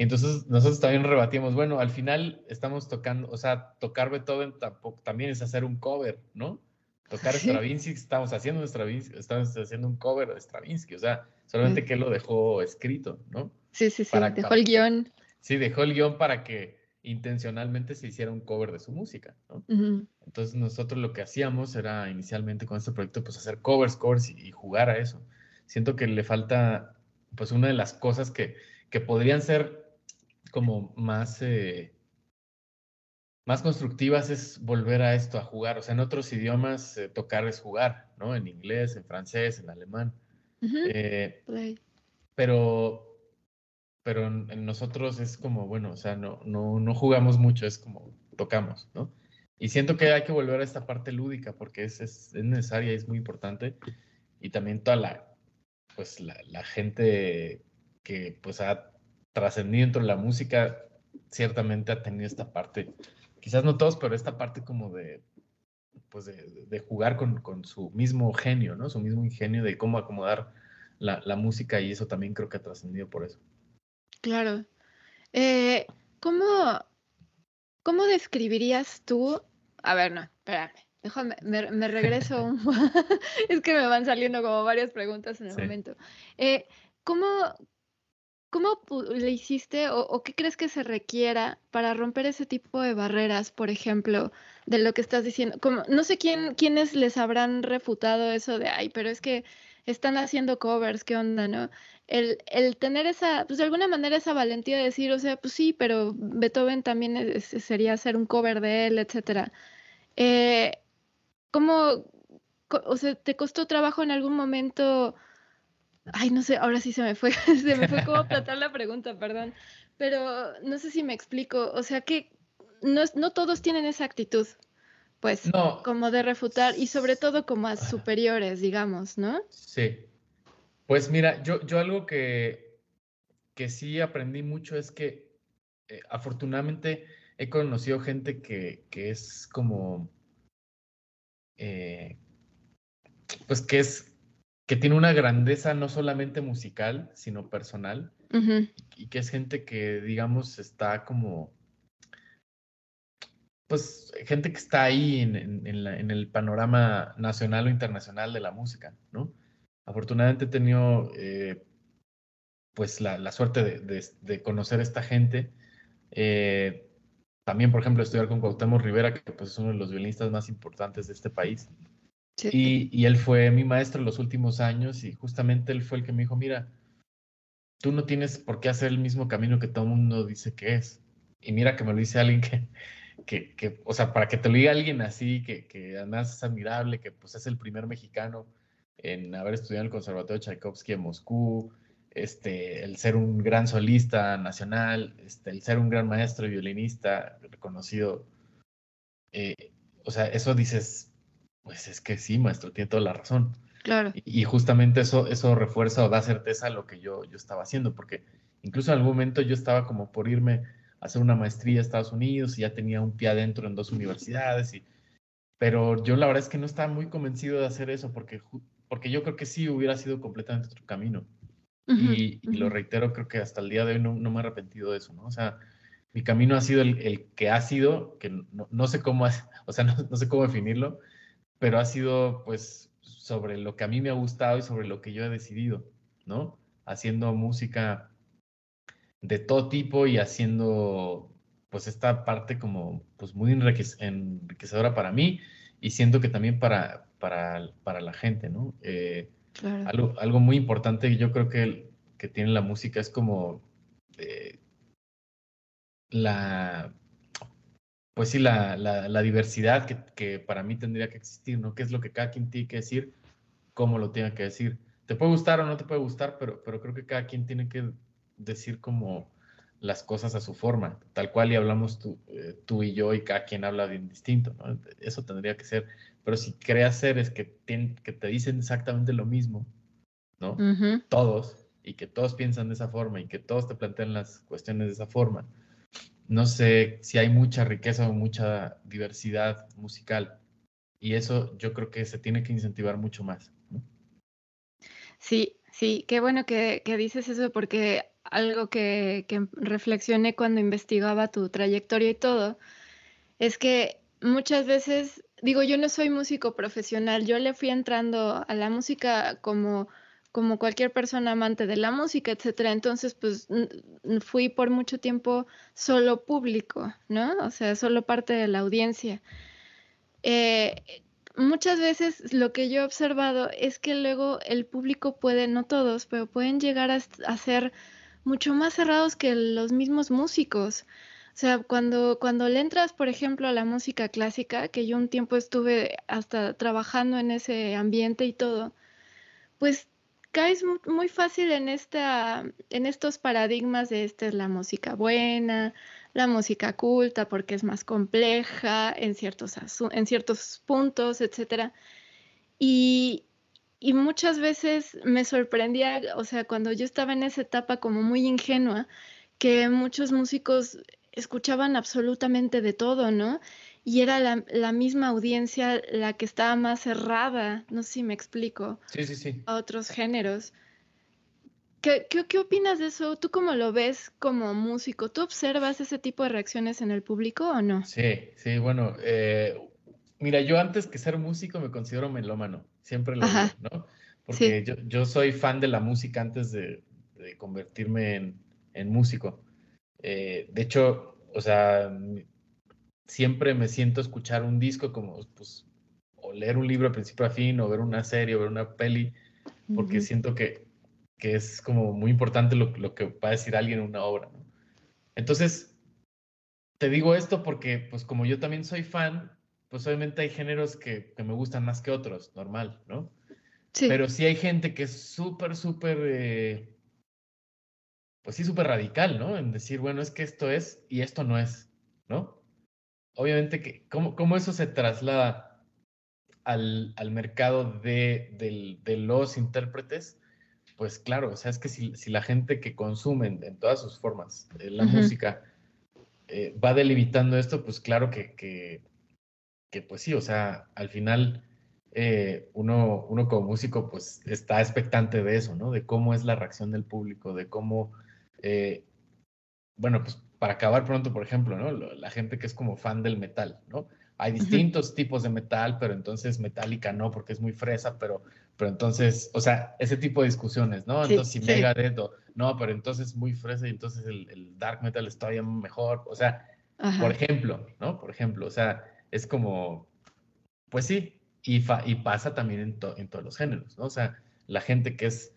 Speaker 4: Entonces nosotros también rebatimos, bueno, al final estamos tocando, o sea, tocar Beethoven tampoco, también es hacer un cover, ¿no? Tocar Stravinsky, estamos haciendo Stravinsky, estamos haciendo un cover de Stravinsky, o sea, solamente que él lo dejó escrito, ¿no?
Speaker 3: Sí, sí, sí, dejó el guion.
Speaker 4: Sí, dejó el guion para que intencionalmente se hiciera un cover de su música, ¿no? Entonces nosotros lo que hacíamos era inicialmente con este proyecto, pues hacer covers, covers y, y jugar a eso. Siento que le falta, pues una de las cosas que, que podrían ser como más, eh, más constructivas es volver a esto, a jugar. O sea, en otros idiomas eh, tocar es jugar, ¿no? En inglés, en francés, en alemán. Eh, pero pero en, nosotros es como, bueno, o sea, no, no, no jugamos mucho, es como tocamos, ¿no? Y siento que hay que volver a esta parte lúdica porque es, es, es necesaria, es muy importante. Y también toda la, pues la, la gente que pues ha trascendido dentro de la música, ciertamente ha tenido esta parte, quizás no todos, pero esta parte como de, pues de, jugar con, con, su mismo genio, ¿no? Su mismo ingenio de cómo acomodar la, la música y eso también creo que ha trascendido por eso.
Speaker 3: Claro. Eh, ¿cómo, ¿Cómo describirías tú? A ver, no, espérame. Déjame, me, regreso *laughs* un... *laughs* es que me van saliendo como varias preguntas en el momento. Eh, ¿cómo, ¿Cómo le hiciste o, qué crees que se requiera para romper ese tipo de barreras, por ejemplo, de lo que estás diciendo? Como, no sé quién, quiénes les habrán refutado eso de, ay, pero es que están haciendo covers, ¿qué onda, no? El, el tener esa, pues de alguna manera esa valentía de decir, o sea, pues sí, pero Beethoven también sería hacer un cover de él, etcétera. Eh, ¿Cómo, o sea, te costó trabajo en algún momento? Ay, no sé, ahora sí se me fue, *laughs* se me fue como aplatar la pregunta, perdón. Pero no sé si me explico, o sea que no, no todos tienen esa actitud, pues, como de refutar y sobre todo como a superiores, digamos, ¿no?
Speaker 4: Sí. Pues mira, yo, yo algo que, que sí aprendí mucho es que eh, afortunadamente he conocido gente que, que es como, eh, pues que es que tiene una grandeza no solamente musical, sino personal, y que es gente que, digamos, está como, pues, gente que está ahí en, el panorama nacional o internacional de la música, ¿no? Afortunadamente he tenido, eh, pues, la, suerte de, conocer a esta gente. Eh, también, por ejemplo, estudiar con Cuauhtémoc Rivera, que pues, es uno de los violinistas más importantes de este país. Y, él fue mi maestro en los últimos años y justamente él fue el que me dijo, mira, tú no tienes por qué hacer el mismo camino que todo el mundo dice que es. Y mira que me lo dice alguien que, que, que o sea, para que te lo diga alguien así, que, que además es admirable, que pues es el primer mexicano en haber estudiado en el Conservatorio Tchaikovsky en Moscú, este, el ser un gran solista nacional, este, el ser un gran maestro violinista reconocido. Eh, o sea, eso dices, pues es que sí, maestro, tiene toda la razón.
Speaker 3: Claro.
Speaker 4: Y, justamente eso, eso refuerza o da certeza a lo que yo, yo estaba haciendo, porque incluso en algún momento yo estaba como por irme a hacer una maestría a Estados Unidos y ya tenía un pie adentro en dos universidades, y, pero yo la verdad es que no estaba muy convencido de hacer eso, porque, porque yo creo que sí hubiera sido completamente otro camino. y, lo reitero, creo que hasta el día de hoy no, me he arrepentido de eso, ¿no? O sea, mi camino ha sido el, el que ha sido, que no, no sé cómo, *laughs* o sea, no, no sé cómo definirlo, pero ha sido pues sobre lo que a mí me ha gustado y sobre lo que yo he decidido, ¿no? Haciendo música de todo tipo y haciendo pues esta parte como pues muy enriquecedora para mí y siento que también para, para, para la gente, ¿no? Eh, algo, algo, muy importante que yo creo que, que tiene la música es como eh, la pues sí, la, la, diversidad que, que, para mí tendría que existir, ¿no? ¿Qué es lo que cada quien tiene que decir? ¿Cómo lo tiene que decir? Te puede gustar o no te puede gustar, pero, pero creo que cada quien tiene que decir como las cosas a su forma, tal cual y hablamos tú, eh, tú y yo y cada quien habla bien distinto, ¿no? Eso tendría que ser, pero si creas seres que, que te dicen exactamente lo mismo, ¿no? Todos, y que todos piensan de esa forma y que todos te plantean las cuestiones de esa forma, no sé si hay mucha riqueza o mucha diversidad musical. Y eso yo creo que se tiene que incentivar mucho más.
Speaker 3: Sí, sí, qué bueno que, dices eso porque algo que, que reflexioné cuando investigaba tu trayectoria y todo, es que muchas veces, digo, yo no soy músico profesional, yo le fui entrando a la música como como cualquier persona amante de la música, etcétera. Entonces, pues fui por mucho tiempo solo público, ¿no? O sea, solo parte de la audiencia. Eh, muchas veces lo que yo he observado es que luego el público puede, no todos, pero pueden llegar a, ser mucho más cerrados que los mismos músicos. O sea, cuando, cuando le entras, por ejemplo, a la música clásica, que yo un tiempo estuve hasta trabajando en ese ambiente y todo, pues caes muy fácil en, esta, en estos paradigmas de esta es la música buena, la música culta porque es más compleja en ciertos, en ciertos puntos, etc. Y, y muchas veces me sorprendía, o sea, cuando yo estaba en esa etapa como muy ingenua, que muchos músicos escuchaban absolutamente de todo, ¿no? Y era la, misma audiencia la que estaba más cerrada, no sé si me explico,
Speaker 4: sí, sí, sí.
Speaker 3: a otros géneros. ¿Qué, qué, opinas de eso? ¿Tú cómo lo ves como músico? ¿Tú observas ese tipo de reacciones en el público o no?
Speaker 4: Sí, sí, bueno, eh, mira, yo antes que ser músico me considero melómano, siempre lo digo, ¿no? Porque yo, yo, soy fan de la música antes de, de convertirme en, en músico. Eh, de hecho, o sea, siempre me siento escuchar un disco como, pues, o leer un libro a principio a fin, o ver una serie, o ver una peli, porque siento que, que, es como muy importante lo, lo, que va a decir alguien en una obra. ¿no? Entonces, te digo esto porque, pues como yo también soy fan, pues obviamente hay géneros que, que me gustan más que otros, normal, ¿no? Sí. Pero sí hay gente que es súper, súper, eh, pues sí, súper radical, ¿no? En decir, bueno, es que esto es y esto no es, ¿no? Obviamente que, ¿cómo, cómo eso se traslada al, al mercado de, de, de, los intérpretes? Pues claro, o sea, es que si, si la gente que consume en, todas sus formas eh, la música eh, va delimitando esto, pues claro que, que, que, pues sí, o sea, al final eh, uno, uno como músico pues está expectante de eso, ¿no? De cómo es la reacción del público, de cómo, bueno, pues para acabar pronto, por ejemplo, ¿no? La gente que es como fan del metal, ¿no? Hay distintos tipos de metal, pero entonces Metallica no, porque es muy fresa, pero, pero entonces, o sea, ese tipo de discusiones, ¿no? Entonces, si Megadeth o, no, pero entonces muy fresa y entonces el, el dark metal está todavía mejor, o sea, por ejemplo, ¿no? Por ejemplo, o sea, es como, pues sí, y, y pasa también en, en, todos los géneros, ¿no? O sea, la gente que es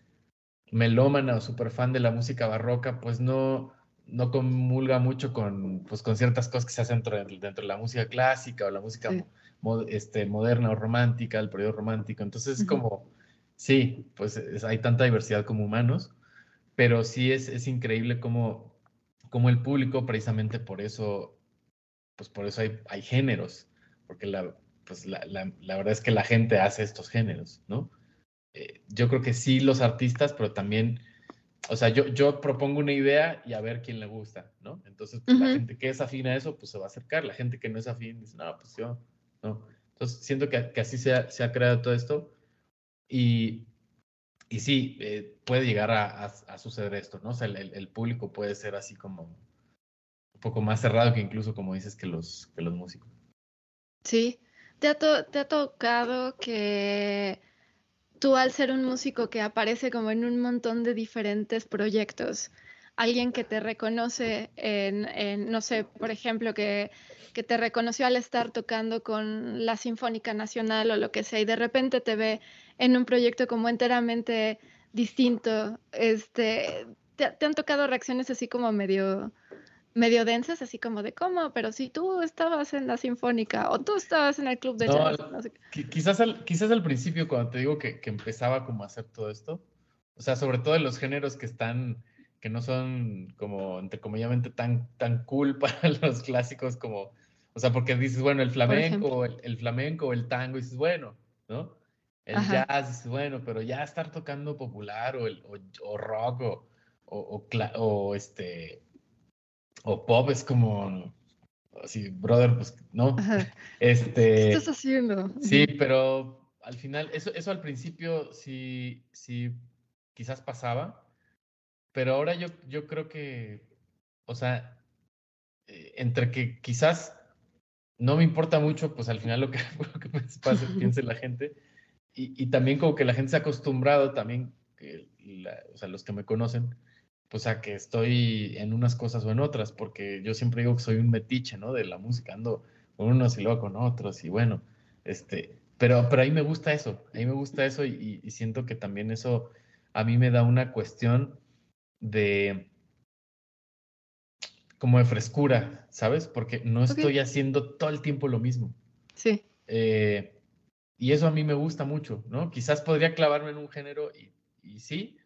Speaker 4: melómana o súper fan de la música barroca, pues no, no comulga mucho con, pues, con ciertas cosas que se hacen dentro de, dentro de la música clásica o la música este, moderna o romántica, el periodo romántico. Entonces es como, sí, pues hay tanta diversidad como humanos, pero sí es, es increíble como, como el público, precisamente por eso, pues por eso hay, hay géneros, porque la, pues la, la, verdad es que la gente hace estos géneros, ¿no? Eh, yo creo que sí los artistas, pero también, o sea, yo, yo propongo una idea y a ver quién le gusta, ¿no? Entonces, pues, la gente que es afín a eso, pues se va a acercar. La gente que no es afín dice, no, pues yo, no. Entonces, siento que, que así se ha, se ha, creado todo esto y, y sí, eh, puede llegar a, a, suceder esto, ¿no? O sea, el, el, público puede ser así como un poco más cerrado que incluso, como dices, que los, que los músicos.
Speaker 3: Sí, ¿Te ha, tocado que tú al ser un músico que aparece como en un montón de diferentes proyectos, alguien que te reconoce en, no sé, por ejemplo, que, que, te reconoció al estar tocando con la Sinfónica Nacional o lo que sea, y de repente te ve en un proyecto como enteramente distinto, este, te han tocado reacciones así como medio medio densas, así como de cómo, pero si tú estabas en la sinfónica o tú estabas en el club de jazz.
Speaker 4: Quizás, al, quizás al principio, cuando te digo que, que, empezaba como a hacer todo esto, o sea, sobre todo en los géneros que están, que no son como, entre comillas, tan, tan cool *laughs* para los clásicos como, o sea, porque dices, bueno, el flamenco, el, el, flamenco, el tango, y dices, bueno, ¿no? El jazz, dices, bueno, pero ya estar tocando popular o, el, o, rock o, o, o este o pop es como así, brother, pues no. *laughs* Este,
Speaker 3: ¿Qué estás haciendo?
Speaker 4: Sí, pero al final, eso, eso al principio sí, sí, quizás pasaba, pero ahora yo, yo creo que, o sea, eh, entre que quizás no me importa mucho, pues al final lo que, *laughs* lo que pase, piense la gente, y, y, también como que la gente se ha acostumbrado también, o sea, los que me conocen, pues a que estoy en unas cosas o en otras, porque yo siempre digo que soy un metiche, ¿no? De la música, ando con unos y luego con otros, y bueno, este, pero, pero ahí me gusta eso, ahí me gusta eso y, siento que también eso a mí me da una cuestión de como de frescura, ¿sabes? Porque no estoy haciendo todo el tiempo lo mismo.
Speaker 3: Sí.
Speaker 4: Eh, y eso a mí me gusta mucho, ¿no? Quizás podría clavarme en un género y, y sí,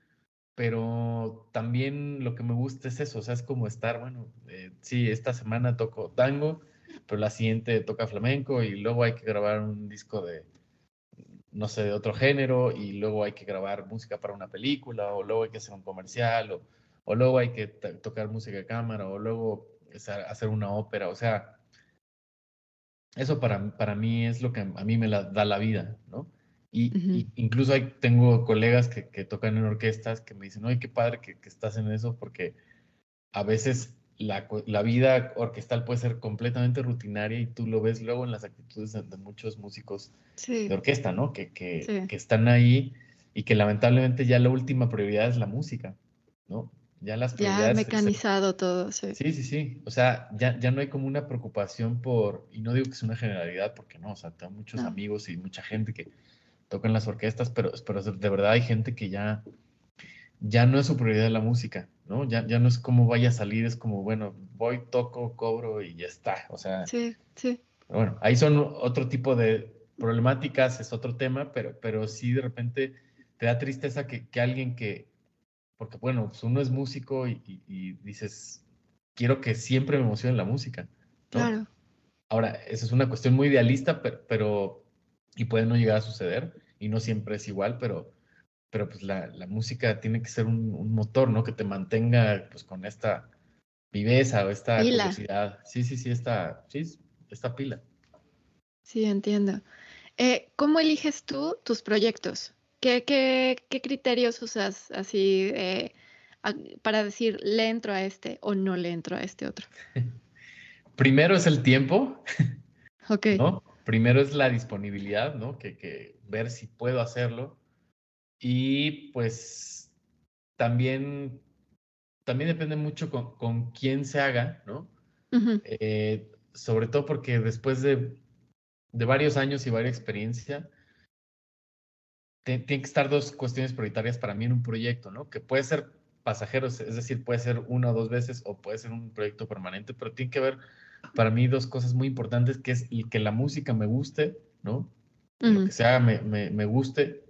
Speaker 4: pero también lo que me gusta es eso, o sea, es como estar, bueno, eh, sí, esta semana toco tango, pero la siguiente toca flamenco y luego hay que grabar un disco de, no sé, de otro género y luego hay que grabar música para una película o luego hay que hacer un comercial o, o luego hay que tocar música de cámara o luego hacer una ópera, o sea, eso para, para mí es lo que a mí me da la vida, ¿no? Y, incluso hay, tengo colegas que, que, tocan en orquestas que me dicen, oye, qué padre que, que estás en eso, porque a veces la, la, vida orquestal puede ser completamente rutinaria y tú lo ves luego en las actitudes de, muchos músicos de orquesta, ¿no? Que, que, que, están ahí y que lamentablemente ya la última prioridad es la música. ¿no? Ya las
Speaker 3: Ya mecanizado todo, sí.
Speaker 4: Sí, sí, sí. O sea, ya, ya no hay como una preocupación por, y no digo que es una generalidad, porque no, o sea, tengo muchos amigos y mucha gente que tocan las orquestas, pero, pero de verdad hay gente que ya, ya no es su prioridad la música, ¿no? Ya, ya no es como vaya a salir, es como, bueno, voy, toco, cobro y ya está. O sea,
Speaker 3: sí, sí.
Speaker 4: Bueno, ahí son otro tipo de problemáticas, es otro tema, pero, pero sí de repente te da tristeza que, que alguien que, porque bueno, pues uno es músico y, dices, quiero que siempre me emocione la música.
Speaker 3: Claro.
Speaker 4: Ahora, esa es una cuestión muy idealista, pero, y puede no llegar a suceder, y no siempre es igual, pero, pero pues la, música tiene que ser un, motor, ¿no? Que te mantenga pues con esta viveza o esta curiosidad. Sí, sí, sí, esta, sí, esta pila.
Speaker 3: Sí, entiendo. Eh, ¿Cómo eliges tú tus proyectos? ¿Qué, qué, qué criterios usas así eh, para decir le entro a este o no le entro a este otro? *laughs*
Speaker 4: Primero es el tiempo.
Speaker 3: Ok.
Speaker 4: ¿no? Primero es la disponibilidad, ¿no? Que, que ver si puedo hacerlo. Y pues también, también depende mucho con, con quién se haga, ¿no? Eh, sobre todo porque después de, de varios años y varias experiencia, tienen que estar dos cuestiones prioritarias para mí en un proyecto, ¿no? Que puede ser pasajeros, es decir, puede ser una o dos veces o puede ser un proyecto permanente, pero tiene que haber para mí dos cosas muy importantes, que es que la música me guste, ¿no? Lo que sea me, me, guste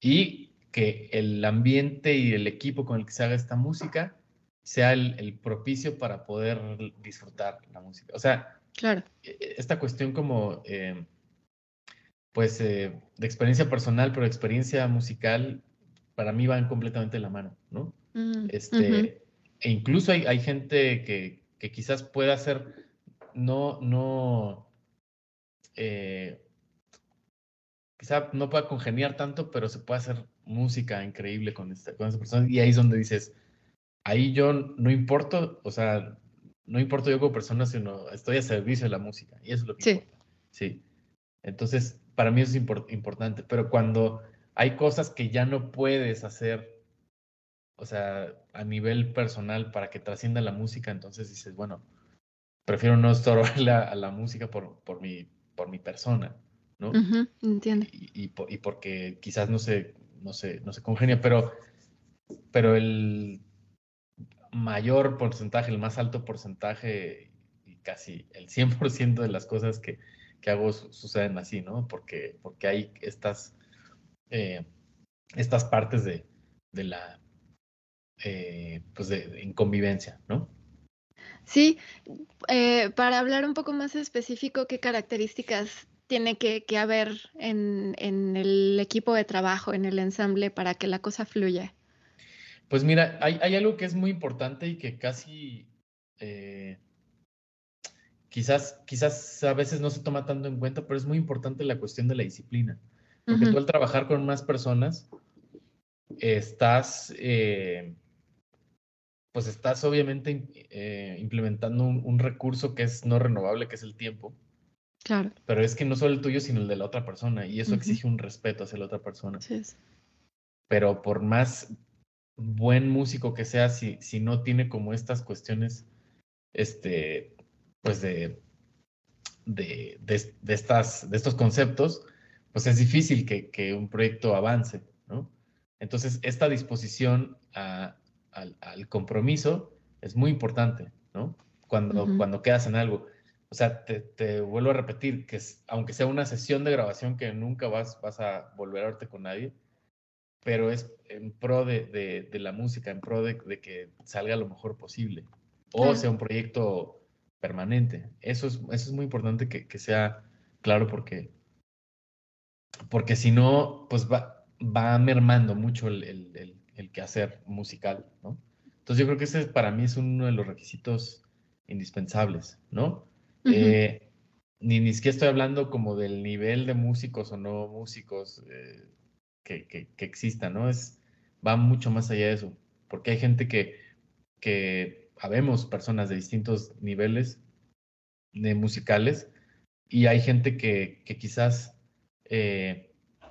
Speaker 4: y que el ambiente y el equipo con el que se haga esta música sea el, propicio para poder disfrutar la música. O sea,
Speaker 3: claro.
Speaker 4: E, esta cuestión como... Eh, pues eh, de experiencia personal, pero de experiencia musical, para mí van completamente de la mano, ¿no? Mm, este, E incluso hay, hay gente que, que, quizás pueda hacer, no, no, eh, quizá no pueda congeniar tanto, pero se puede hacer música increíble con, esta, con esa persona. Y ahí es donde dices, ahí yo no importo, o sea, no importo yo como persona, sino estoy a servicio de la música. Y eso es lo que
Speaker 3: sí.
Speaker 4: importa. Sí. Entonces, para mí eso es importante, pero cuando hay cosas que ya no puedes hacer, o sea, a nivel personal para que trascienda la música, entonces dices, bueno, prefiero no estorbarle a, la música por, por, mi, por mi persona, ¿no?
Speaker 3: entiendo.
Speaker 4: Y, y, porque quizás no se, no se, no se congenia, pero, pero el mayor porcentaje, el más alto porcentaje, y casi el 100% de las cosas que, que hago suceden así, ¿no? Porque, porque hay estas, eh, estas partes de, de la, eh, pues de, en convivencia, ¿no?
Speaker 3: Sí, eh, para hablar un poco más específico, ¿qué características tiene que, que haber en, en, el equipo de trabajo, en el ensamble, para que la cosa fluya?
Speaker 4: Pues mira, hay, hay algo que es muy importante y que casi quizás, quizás a veces no se toma tanto en cuenta, pero es muy importante la cuestión de la disciplina. Porque tú al trabajar con más personas, estás, eh, pues estás obviamente eh, implementando un, recurso que es no renovable, que es el tiempo.
Speaker 3: Claro.
Speaker 4: Pero es que no solo el tuyo, sino el de la otra persona. Y eso exige un respeto hacia la otra persona.
Speaker 3: Sí.
Speaker 4: Pero por más buen músico que sea, si, si no tiene como estas cuestiones, este, pues de, de, de, estas, de estos conceptos, pues es difícil que, que un proyecto avance, ¿no? Entonces, esta disposición a, al, compromiso es muy importante, ¿no? Cuando, cuando quedas en algo. O sea, te, te vuelvo a repetir que aunque sea una sesión de grabación que nunca vas, vas a volver a verte con nadie, pero es en pro de, de, la música, en pro de, que salga lo mejor posible. O sea un proyecto permanente. Eso es, eso es muy importante que, sea claro porque, porque si no, pues va, va mermando mucho el, el, el, quehacer musical, ¿no? Entonces yo creo que ese para mí es uno de los requisitos indispensables, ¿no? Eh, ni, ni siquiera estoy hablando como del nivel de músicos o no músicos eh, que, que, que existan, ¿no? Es, va mucho más allá de eso, porque hay gente que, que habemos personas de distintos niveles de musicales y hay gente que, que quizás eh,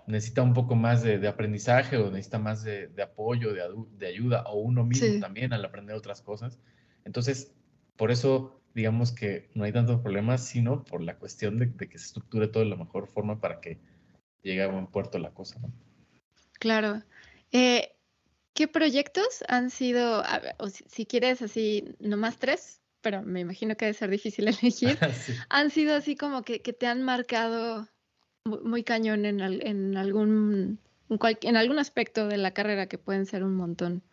Speaker 4: necesita un poco más de, aprendizaje o necesita más de, apoyo, de, ayuda, o uno mismo también al aprender otras cosas. Entonces, por eso digamos que no hay tantos problemas, sino por la cuestión de, que se estructure todo de la mejor forma para que llegue a buen puerto la cosa.
Speaker 3: Claro. Eh, ¿Qué proyectos han sido, o si, quieres así, nomás tres, pero me imagino que debe ser difícil *laughs* elegir, *laughs* han sido así como que, te han marcado muy, cañón en, en algún en algún aspecto de la carrera que pueden ser un montón?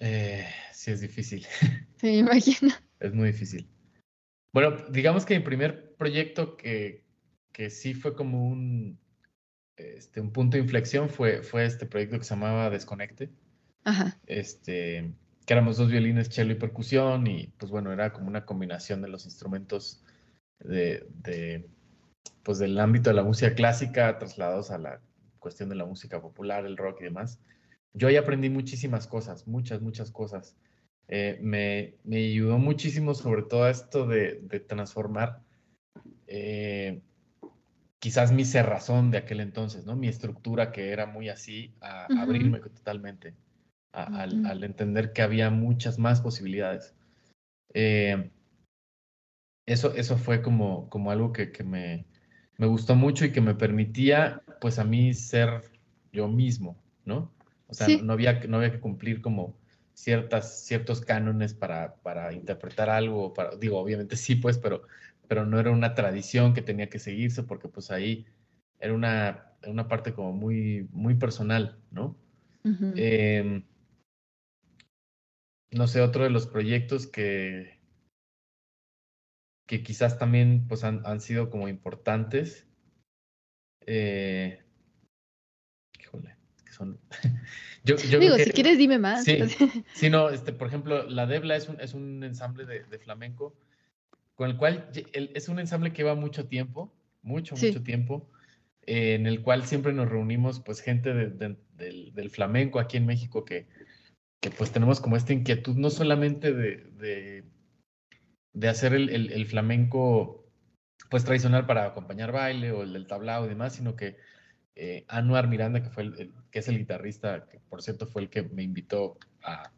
Speaker 4: Eh, sí, es difícil. *laughs*
Speaker 3: Sí, me imagino.
Speaker 4: Es muy difícil. Bueno, digamos que mi primer proyecto que, que sí fue como un, este, un punto de inflexión fue, fue este proyecto que se llamaba Desconecte. Ajá. Este, que éramos dos violines, cello y percusión, y pues bueno, era como una combinación de los instrumentos de, de, pues del ámbito de la música clásica trasladados a la cuestión de la música popular, el rock y demás. Yo ahí aprendí muchísimas cosas, muchas, muchas cosas. Eh, me, me, ayudó muchísimo sobre todo esto de, de transformar eh, quizás mi cerrazón de aquel entonces, ¿no? Mi estructura que era muy así, a abrirme totalmente, al, entender que había muchas más posibilidades. Eh, eso, eso fue como, como algo que, que me, me, gustó mucho y que me permitía, pues a mí ser yo mismo, ¿no? O sea, no, había, no había que cumplir como ciertas, ciertos cánones para, para interpretar algo, para, digo, obviamente sí, pues, pero pero no era una tradición que tenía que seguirse porque pues ahí era una, una parte como muy, muy personal, ¿no? Em, no sé, otro de los proyectos que, que quizás también pues han, han sido como importantes. Eh, híjole, que son... *laughs*
Speaker 3: yo, Digo, si quieres dime más.
Speaker 4: Sí, *laughs* sí, no, este, por ejemplo, la Debla es un, es un ensamble de, de flamenco con el cual es un ensamble que lleva mucho tiempo, mucho, mucho tiempo, eh, en el cual siempre nos reunimos, pues, gente del, flamenco aquí en México que, que, pues, tenemos como esta inquietud, no solamente de, de, hacer el, flamenco, pues, tradicional para acompañar baile o el del tablao y demás, sino que eh, Anuar Miranda, que, fue el, que es el guitarrista, que por cierto fue el que me invitó a,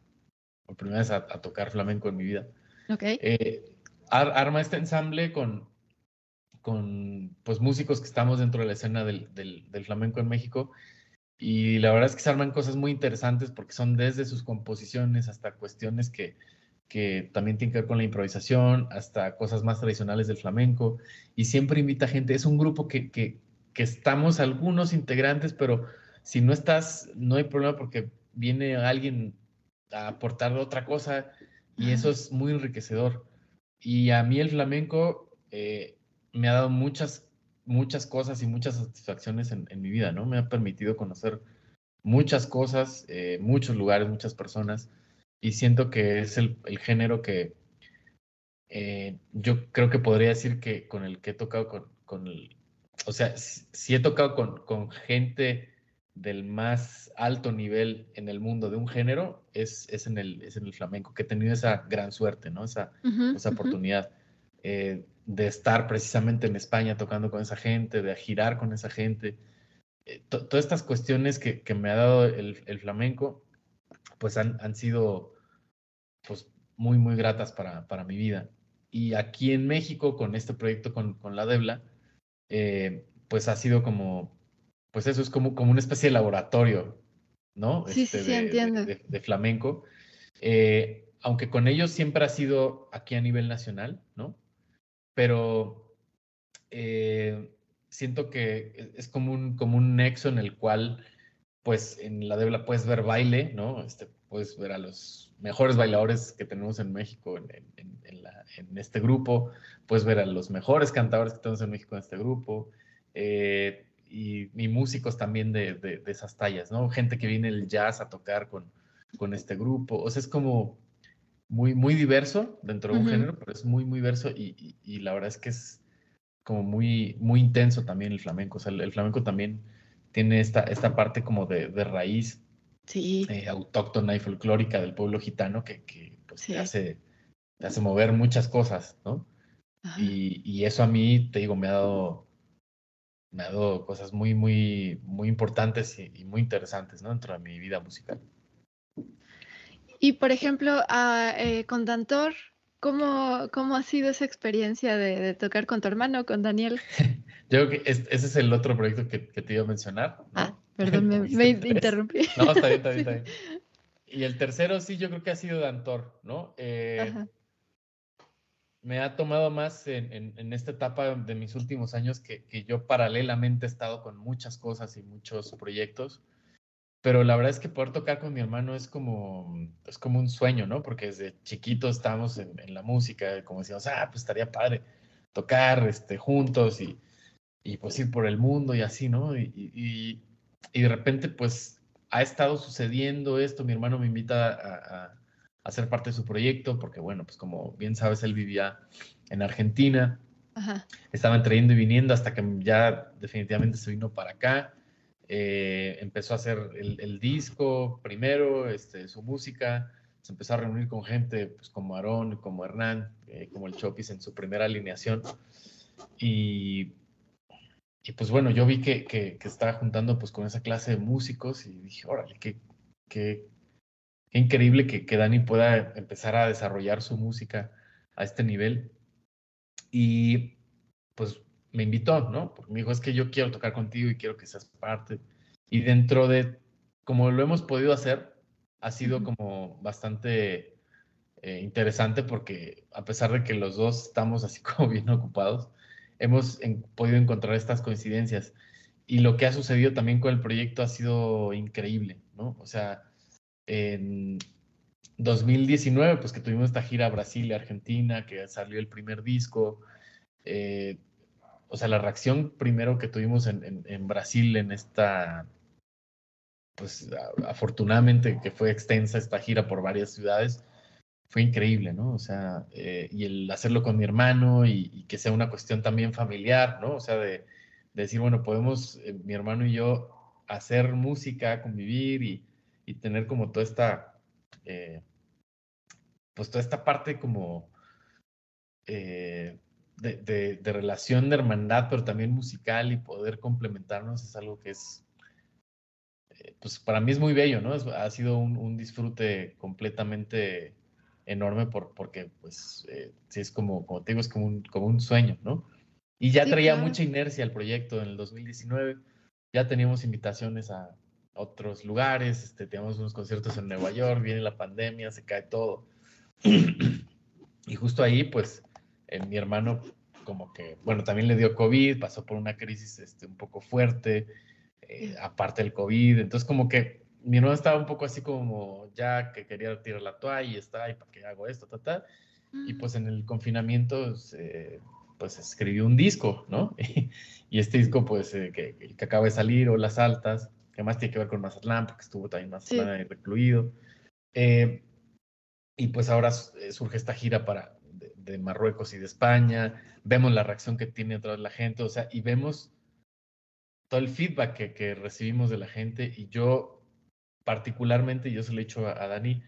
Speaker 4: por primera vez a, tocar flamenco en mi vida.
Speaker 3: Okay.
Speaker 4: Eh, arma este ensamble con, con pues, músicos que estamos dentro de la escena del, del, flamenco en México. Y la verdad es que se arman cosas muy interesantes porque son desde sus composiciones hasta cuestiones que, que también tienen que ver con la improvisación, hasta cosas más tradicionales del flamenco. Y siempre invita gente. Es un grupo que, que, que estamos algunos integrantes, pero si no estás, no hay problema porque viene alguien a aportar otra cosa y eso es muy enriquecedor. Y a mí el flamenco eh, me ha dado muchas, muchas cosas y muchas satisfacciones en, mi vida, ¿no? Me ha permitido conocer muchas cosas, eh, muchos lugares, muchas personas. Y siento que es el, género que eh, yo creo que podría decir que con el que he tocado con, con el, o sea, si, he tocado con, con, gente del más alto nivel en el mundo de un género, es, es, en, el, es en el flamenco, que he tenido esa gran suerte, ¿no? Esa, esa oportunidad eh, de estar precisamente en España tocando con esa gente, de girar con esa gente. Eh, todas estas cuestiones que, que, me ha dado el, el flamenco, pues han, han, sido pues, muy, muy gratas para, para, mi vida. Y aquí en México, con este proyecto con, con la Debla, eh, pues ha sido como pues eso es como, como una especie de laboratorio, ¿no?
Speaker 3: Sí, sí,
Speaker 4: este,
Speaker 3: entiendo.
Speaker 4: De, flamenco. Eh, aunque con ellos siempre ha sido aquí a nivel nacional, ¿no? Pero eh, siento que es como un, como un nexo en el cual, pues en la Debla puedes ver baile, ¿no? Este, puedes ver a los mejores bailadores que tenemos en México en, en, este grupo, puedes ver a los mejores cantadores que tenemos en México en este grupo. Eh, y, músicos también de, de, esas tallas, ¿no? Gente que viene el jazz a tocar con, con este grupo. O sea, es como muy, muy diverso dentro de un género, pero es muy, muy diverso y, y, la verdad es que es como muy, muy intenso también el flamenco. O sea, el, flamenco también tiene esta, esta parte como de, de raíz
Speaker 3: sí.
Speaker 4: Eh, autóctona y folclórica del pueblo gitano que, que pues, te, hace, te hace mover muchas cosas, ¿no? Y, y, eso a mí, te digo, me ha dado me ha dado cosas muy, muy, muy importantes y, muy interesantes, ¿no? Dentro de mi vida musical.
Speaker 3: Y, por ejemplo, eh, con Dantor, ¿cómo, ¿cómo ha sido esa experiencia de, tocar con tu hermano, con Daniel? *laughs*
Speaker 4: Yo creo que ese es el otro proyecto que, te iba a mencionar.
Speaker 3: Ah, perdón, me, *laughs* interrumpí.
Speaker 4: No, está bien, está bien, está *laughs* bien. Y el tercero, sí, yo creo que ha sido Dantor, ¿no? Eh, me ha tomado más en, esta etapa de mis últimos años que, yo paralelamente he estado con muchas cosas y muchos proyectos. Pero la verdad es que poder tocar con mi hermano es como, es como un sueño, ¿no? Porque desde chiquitos estábamos en, la música, como decíamos, ah, pues estaría padre tocar este, juntos y, y pues ir por el mundo y así, ¿no? Y, y, y de repente, pues ha estado sucediendo esto, mi hermano me invita a, a, ser parte de su proyecto, porque bueno, pues como bien sabes, él vivía en Argentina, Ajá. estaban trayendo y viniendo hasta que ya definitivamente se vino para acá, eh, empezó a hacer el, disco primero, este, su música, se empezó a reunir con gente pues, como Aarón, como Hernán, eh, como el Chopis en su primera alineación. Y y pues bueno, yo vi que, que, estaba juntando pues con esa clase de músicos y dije, órale, qué, qué, qué increíble que, que, Dani pueda empezar a desarrollar su música a este nivel. Y pues me invitó, ¿no? Porque me dijo, es que yo quiero tocar contigo y quiero que seas parte. Y dentro de, como lo hemos podido hacer, ha sido como bastante eh, interesante porque a pesar de que los dos estamos así *laughs* como bien ocupados, hemos podido encontrar estas coincidencias. Y lo que ha sucedido también con el proyecto ha sido increíble, ¿no? O sea, en 2019, pues que tuvimos esta gira a Brasil y Argentina, que salió el primer disco. Eh, o sea, la reacción primero que tuvimos en, en, Brasil en esta, pues afortunadamente que fue extensa esta gira por varias ciudades, fue increíble, ¿no? O sea, eh, y el hacerlo con mi hermano y, que sea una cuestión también familiar, ¿no? O sea, de, decir, bueno, podemos, eh, mi hermano y yo, hacer música, convivir y, tener como toda esta, eh, pues toda esta parte como de, de, relación de hermandad, pero también musical y poder complementarnos es algo que es, pues para mí es muy bello, ¿no? ha sido un disfrute completamente enorme por, porque, pues, eh, sí es como, como te digo, es como un, como un sueño, ¿no? Y ya traía mucha inercia el proyecto en el 2019, ya teníamos invitaciones a otros lugares, este, teníamos unos conciertos en Nueva York, viene la pandemia, se cae todo. *clears throat* y justo ahí, pues, eh, mi hermano como que, bueno, también le dio COVID, pasó por una crisis este, un poco fuerte, eh, aparte del COVID, entonces como que mi hermano estaba un poco así como ya que quería tirar la toalla y está, ¿y para qué hago esto? Ta, Y pues en el confinamiento, pues escribió un disco, ¿no? *laughs* y este disco, pues, eh, que, que, acaba de salir, o Las Altas, que más tiene que ver con Mazatlán, porque estuvo también Mazatlán ahí recluido. Eh, y pues ahora eh, surge esta gira para, de, Marruecos y de España, vemos la reacción que tiene otra vez la gente, o sea, y vemos todo el feedback que, que recibimos de la gente y yo particularmente, yo se lo he dicho a, Dani,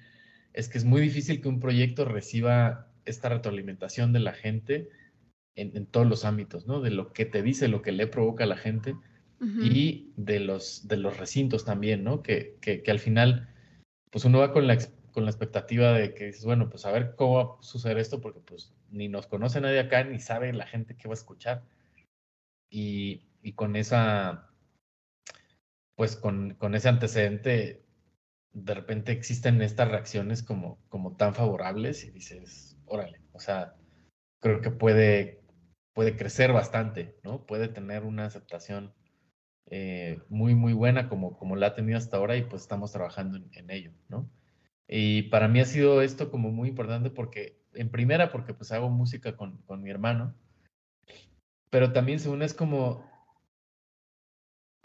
Speaker 4: es que es muy difícil que un proyecto reciba esta retroalimentación de la gente en, todos los ámbitos, ¿no? De lo que te dice, lo que le provoca a la gente y de los, de los recintos también, ¿no? Que, que, al final, pues uno va con la, con la expectativa de que dices, bueno, pues a ver cómo va a suceder esto, porque pues ni nos conoce nadie acá, ni sabe la gente que va a escuchar. Y, y con esa, pues con, con ese antecedente, de repente existen estas reacciones como, como tan favorables y dices, órale, o sea, creo que puede, puede crecer bastante, ¿no? Puede tener una aceptación eh, muy, muy buena como, como la ha tenido hasta ahora y pues estamos trabajando en, ello, ¿no? Y para mí ha sido esto como muy importante porque, en primera, porque pues hago música con, con mi hermano, pero también según es como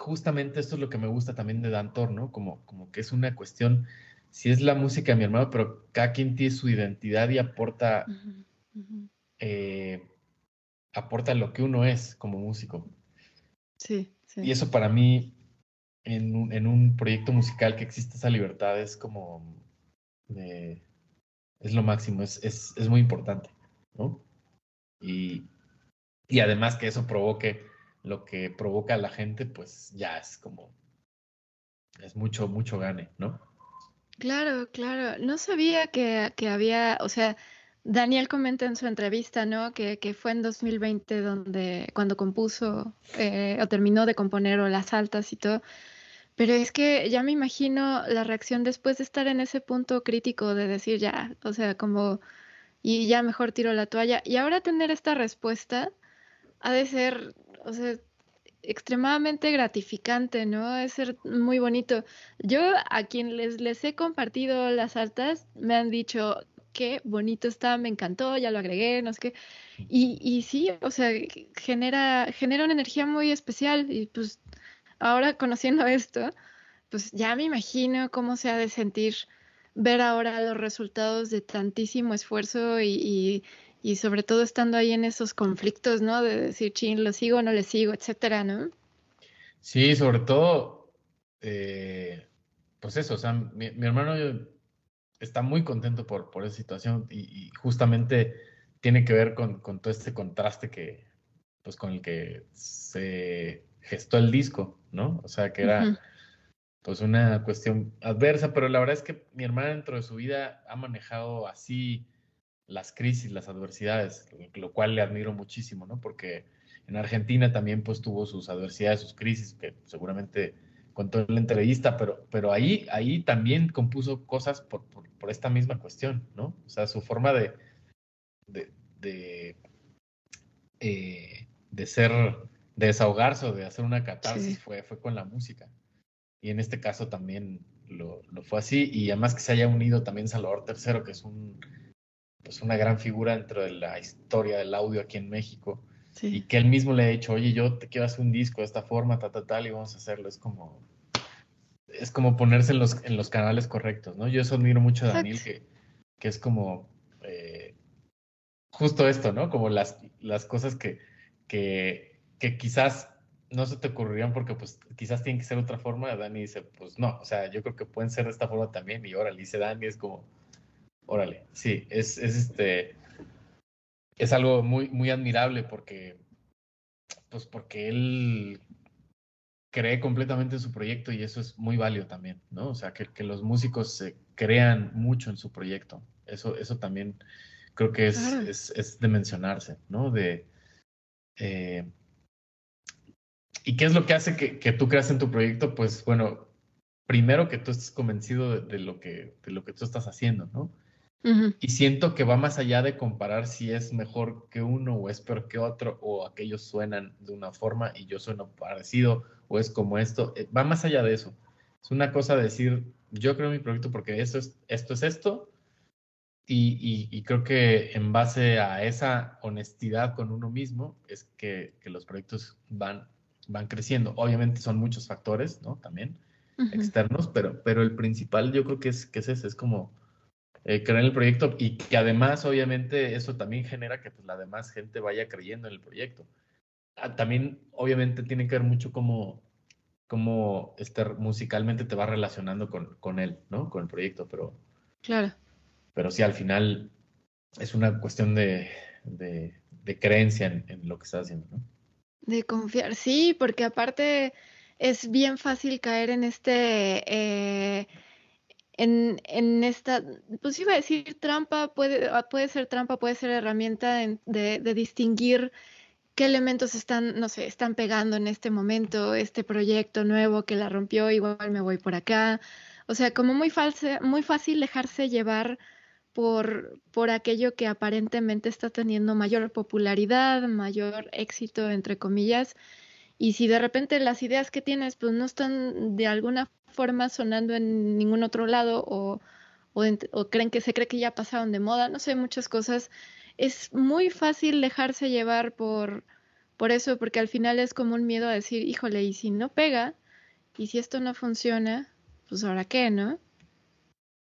Speaker 4: justamente esto es lo que me gusta también de Dantor, ¿no? Como, como que es una cuestión, si es la música de mi hermano, pero cada quien tiene su identidad y aporta, eh, aporta lo que uno es como músico.
Speaker 3: Sí, sí.
Speaker 4: Y eso para mí, en un, en un proyecto musical que existe esa libertad, es como, eh, es lo máximo, es, es, es muy importante, ¿no? Y, y además que eso provoque lo que provoca a la gente, pues ya es como, es mucho, mucho gane, ¿no?
Speaker 3: Claro, claro. No sabía que, que había, o sea, Daniel comenta en su entrevista, ¿no? Que, que fue en 2020 donde, cuando compuso eh, o terminó de componer o las altas y todo. Pero es que ya me imagino la reacción después de estar en ese punto crítico de decir ya, o sea, como, y ya mejor tiro la toalla. Y ahora tener esta respuesta ha de ser, o sea, extremadamente gratificante, ¿no? Es ser muy bonito. Yo a quien les, les he compartido las altas me han dicho, qué bonito está, me encantó, ya lo agregué, no sé qué. Y, y sí, o sea, genera, genera una energía muy especial y pues ahora conociendo esto, pues ya me imagino cómo se ha de sentir ver ahora los resultados de tantísimo esfuerzo y, y y sobre todo estando ahí en esos conflictos, ¿no? De decir, chin, lo sigo o no le sigo, etcétera, ¿no?
Speaker 4: Sí, sobre todo, eh, pues eso, o sea, mi, hermano está muy contento por, por esa situación y, justamente tiene que ver con, con, todo este contraste que, pues con el que se gestó el disco, ¿no? O sea, que era pues una cuestión adversa, pero la verdad es que mi hermana dentro de su vida ha manejado así las crisis, las adversidades, lo cual le admiro muchísimo, ¿no? Porque en Argentina también pues tuvo sus adversidades, sus crisis, que seguramente contó en la entrevista, pero, pero ahí, ahí también compuso cosas por, por, esta misma cuestión, ¿no? O sea, su forma de, de, de, eh, ser, de desahogarse o de hacer una catarsis fue, fue con la música. Y en este caso también lo, lo, fue así, y además que se haya unido también Salvador III, que es un pues una gran figura dentro de la historia del audio aquí en México. Y que él mismo le ha dicho, oye, yo te quiero hacer un disco de esta forma, tal, tal, tal, y vamos a hacerlo. Es como, es como ponerse en los, en los canales correctos, ¿no? Yo eso admiro mucho a Daniel, que, que es como eh, justo esto, ¿no? Como las, las cosas que, que, que quizás no se te ocurrirían porque pues quizás tienen que ser otra forma. Dani dice, pues no, o sea, yo creo que pueden ser de esta forma también. Y ahora le dice Dani, es como, Órale, sí, es, es este es algo muy, muy admirable porque, pues porque él cree completamente en su proyecto y eso es muy válido también, ¿no? O sea, que, que los músicos se crean mucho en su proyecto. Eso, eso también creo que es, es, es, de mencionarse, ¿no? De, eh, ¿Y qué es lo que hace que, que, tú creas en tu proyecto? Pues bueno, primero que tú estés convencido de, de, lo, que, de lo que tú estás haciendo, ¿no? Y siento que va más allá de comparar si es mejor que uno o es peor que otro, o aquellos suenan de una forma y yo sueno parecido, o es como esto. Eh, va más allá de eso. Es una cosa de decir, yo creo mi proyecto porque eso es, esto es esto, y, creo que en base a esa honestidad con uno mismo es que, los proyectos van, van creciendo. Obviamente son muchos factores, ¿no? También externos, pero, pero el principal yo creo que es, que es ese, es como eh, creer en el proyecto y que además, obviamente, eso también genera que pues, la demás gente vaya creyendo en el proyecto. Ah, también, obviamente, tiene que ver mucho cómo, cómo este, musicalmente te va relacionando con, con él, ¿no? Con el proyecto, pero...
Speaker 3: Claro.
Speaker 4: Pero sí, al final es una cuestión de, de, creencia en, lo que estás haciendo, ¿no?
Speaker 3: De confiar, sí, porque aparte es bien fácil caer en este... Eh, en, en, esta, pues iba a decir trampa, puede, ah, puede ser trampa, puede ser herramienta de, de, distinguir qué elementos están, no sé, están pegando en este momento, este proyecto nuevo que la rompió, igual me voy por acá. O sea, como muy, muy fácil dejarse llevar por, por aquello que aparentemente está teniendo mayor popularidad, mayor éxito, entre comillas. Y si de repente las ideas que tienes pues no están de alguna forma sonando en ningún otro lado o, o, creen que se cree que ya pasaron de moda, no sé, muchas cosas. Es muy fácil dejarse llevar por, por eso, porque al final es como un miedo a decir, híjole, y si no pega, y si esto no funciona, pues ahora qué, ¿no?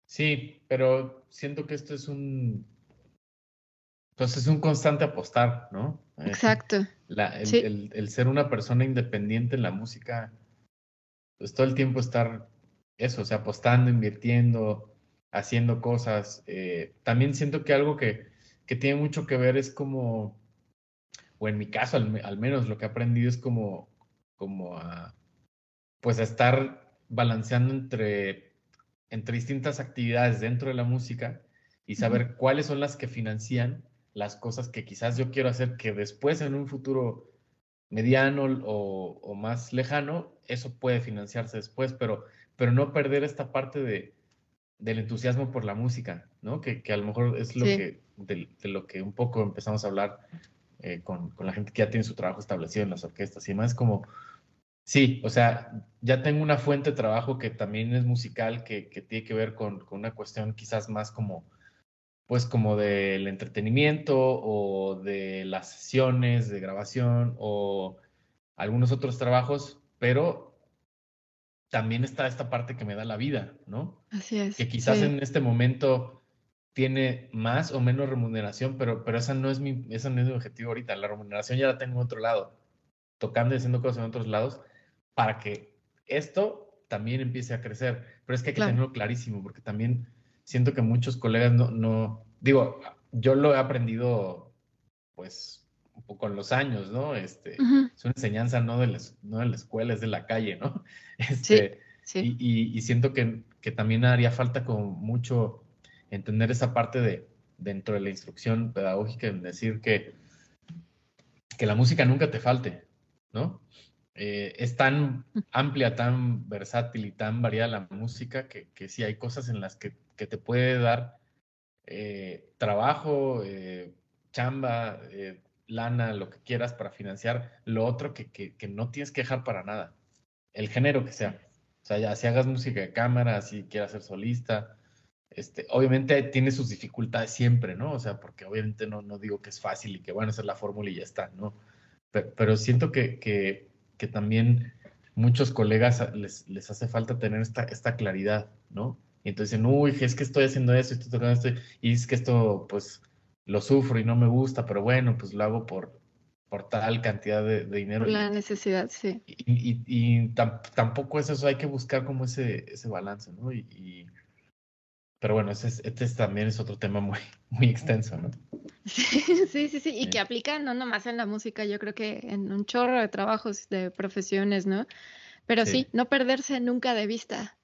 Speaker 4: Sí, pero siento que esto es un, pues es un constante apostar, ¿no?
Speaker 3: Exacto. *laughs*
Speaker 4: el, el, ser una persona independiente en la música pues todo el tiempo estar eso, o sea, apostando, invirtiendo, haciendo cosas. Eh, también siento que algo que, que, tiene mucho que ver es como, o en mi caso al, menos lo que he aprendido es como, como a, pues a estar balanceando entre, entre distintas actividades dentro de la música y saber cuáles son las que financian las cosas que quizás yo quiero hacer que después en un futuro mediano o, más lejano, eso puede financiarse después, pero, pero no perder esta parte de, del entusiasmo por la música, ¿no? Que, que a lo mejor es lo que, de, lo que un poco empezamos a hablar eh, con, con, la gente que ya tiene su trabajo establecido en las orquestas y demás, como, sí, o sea, ya tengo una fuente de trabajo que también es musical, que, que tiene que ver con, con, una cuestión quizás más como pues como del entretenimiento o de las sesiones de grabación o algunos otros trabajos, pero también está esta parte que me da la vida, ¿no?
Speaker 3: Así es.
Speaker 4: Que quizás en este momento tiene más o menos remuneración, pero, pero esa, no es mi, esa no es mi objetivo ahorita. La remuneración ya la tengo en otro lado, tocando y haciendo cosas en otros lados, para que esto también empiece a crecer. Pero es que hay que tenerlo clarísimo, porque también siento que muchos colegas no, no, digo, yo lo he aprendido, pues, un poco con los años, ¿no? Este, Es una enseñanza no de, la, no de la escuela, es de la calle, ¿no? *laughs* Este, sí, Y, siento que, que, también haría falta como mucho entender esa parte de dentro de la instrucción pedagógica, en decir que, que la música nunca te falte, ¿no? Eh, es tan amplia, tan versátil y tan variada la música que, que sí hay cosas en las que, que te puede dar eh, trabajo, eh, chamba, lana, lo que quieras para financiar lo otro que, que, no tienes que dejar para nada, el género que sea. O sea, ya si hagas música de cámara, si quieras ser solista, este, obviamente tiene sus dificultades siempre, ¿no? O sea, porque obviamente no, no digo que es fácil y que van a ser la fórmula y ya está, ¿no? Pero, pero siento que, que, que también muchos colegas les, les hace falta tener esta, esta claridad, ¿no? Y entonces dicen, uy, es que estoy haciendo esto, estoy tocando esto, y es que esto, pues, lo sufro y no me gusta, pero bueno, pues lo hago por, por tal cantidad de, dinero.
Speaker 3: La necesidad, sí.
Speaker 4: Y, y, tampoco es eso, hay que buscar como ese, ese balance, ¿no? Y, pero bueno, ese este también es otro tema muy, muy extenso, ¿no? *laughs*
Speaker 3: Sí, sí, sí, y que aplica no nomás en la música, yo creo que en un chorro de trabajos, de profesiones, ¿no? Pero sí, no perderse nunca de vista,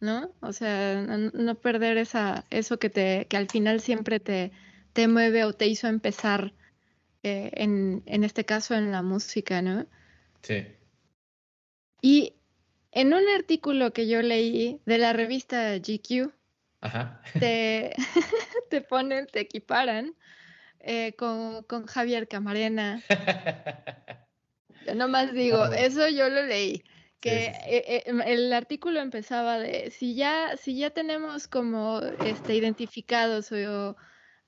Speaker 3: ¿no? O sea, no, perder esa, eso que te, que al final siempre te, te mueve o te hizo empezar, eh, en, en este caso en la música, ¿no?
Speaker 4: Sí.
Speaker 3: Y en un artículo que yo leí de la revista GQ, Te, *laughs* *laughs* te ponen, te equiparan eh, con, con, Javier Camarena. *laughs* Yo nomás digo, eso yo lo leí. Que eh, eh, el artículo empezaba de si ya, si ya tenemos como este identificados o,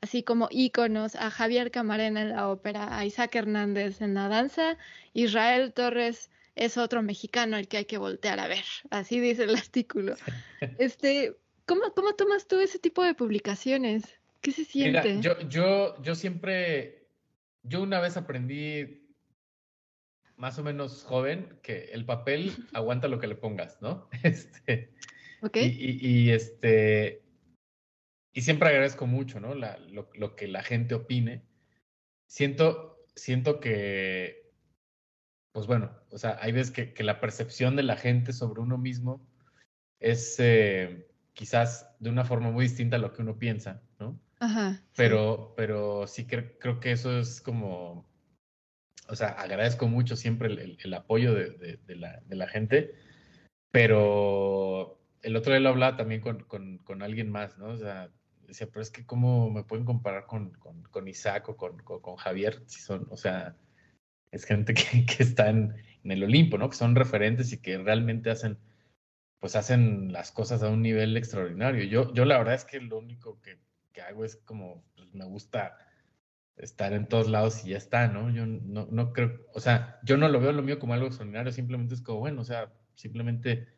Speaker 3: así como íconos a Javier Camarena en la ópera, a Isaac Hernández en la danza, Israel Torres es otro mexicano al que hay que voltear a ver. Así dice el artículo. *laughs* Este, ¿cómo, cómo tomas tú ese tipo de publicaciones? ¿Qué se siente?
Speaker 4: yo, yo, yo siempre, yo una vez aprendí más o menos joven que el papel *laughs* aguanta lo que le pongas, ¿no? *laughs* Este,
Speaker 3: ok.
Speaker 4: Y, este, y siempre agradezco mucho, ¿no? La, lo, lo, que la gente opine. Siento, siento que, pues bueno, o sea, hay veces que, que la percepción de la gente sobre uno mismo es eh, quizás de una forma muy distinta a lo que uno piensa, ¿no?
Speaker 3: Ajá.
Speaker 4: Pero, sí. pero sí creo que eso es como, o sea, agradezco mucho siempre el, apoyo de, la, de, la, gente, pero el otro día lo hablaba también con, con, con, alguien más, ¿no? O sea, decía, pero es que cómo me pueden comparar con, con Isaac o con, Javier, si son, o sea, es gente que, *laughs* que está en, en, el Olimpo, ¿no? Que son referentes y que realmente hacen, pues hacen las cosas a un nivel extraordinario. Yo, yo la verdad es que lo único que que hago es como, pues, me gusta estar en todos lados y ya está, ¿no? Yo no, no creo, o sea, yo no lo veo lo mío como algo extraordinario, simplemente es como, bueno, o sea, simplemente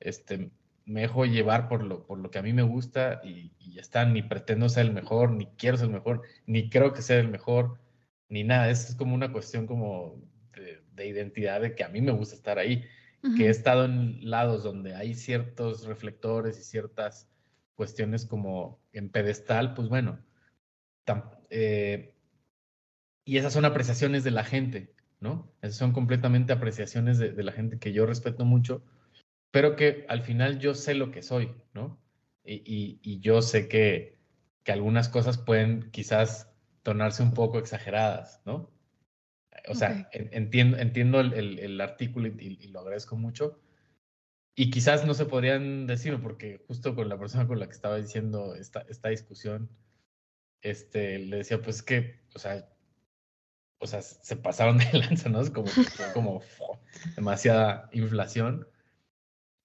Speaker 4: este, me dejo llevar por lo, por lo que a mí me gusta y, ya está, ni pretendo ser el mejor, ni quiero ser el mejor, ni creo que sea el mejor, ni nada, es como una cuestión como de, identidad de que a mí me gusta estar ahí, que he estado en lados donde hay ciertos reflectores y ciertas cuestiones como en pedestal, pues bueno, eh, y esas son apreciaciones de la gente, ¿no? Esas son completamente apreciaciones de, de, la gente que yo respeto mucho, pero que al final yo sé lo que soy, ¿no? Y, y, y yo sé que, que algunas cosas pueden quizás tornarse un poco exageradas, ¿no? O sea, okay. entiendo, entiendo el, el, el artículo y, y, lo agradezco mucho. Y quizás no se podrían decir, porque justo con la persona con la que estaba diciendo esta, esta discusión, este, le decía, pues que, o sea, o sea, se pasaron de *laughs* lanza, ¿no? Es como, como demasiada inflación.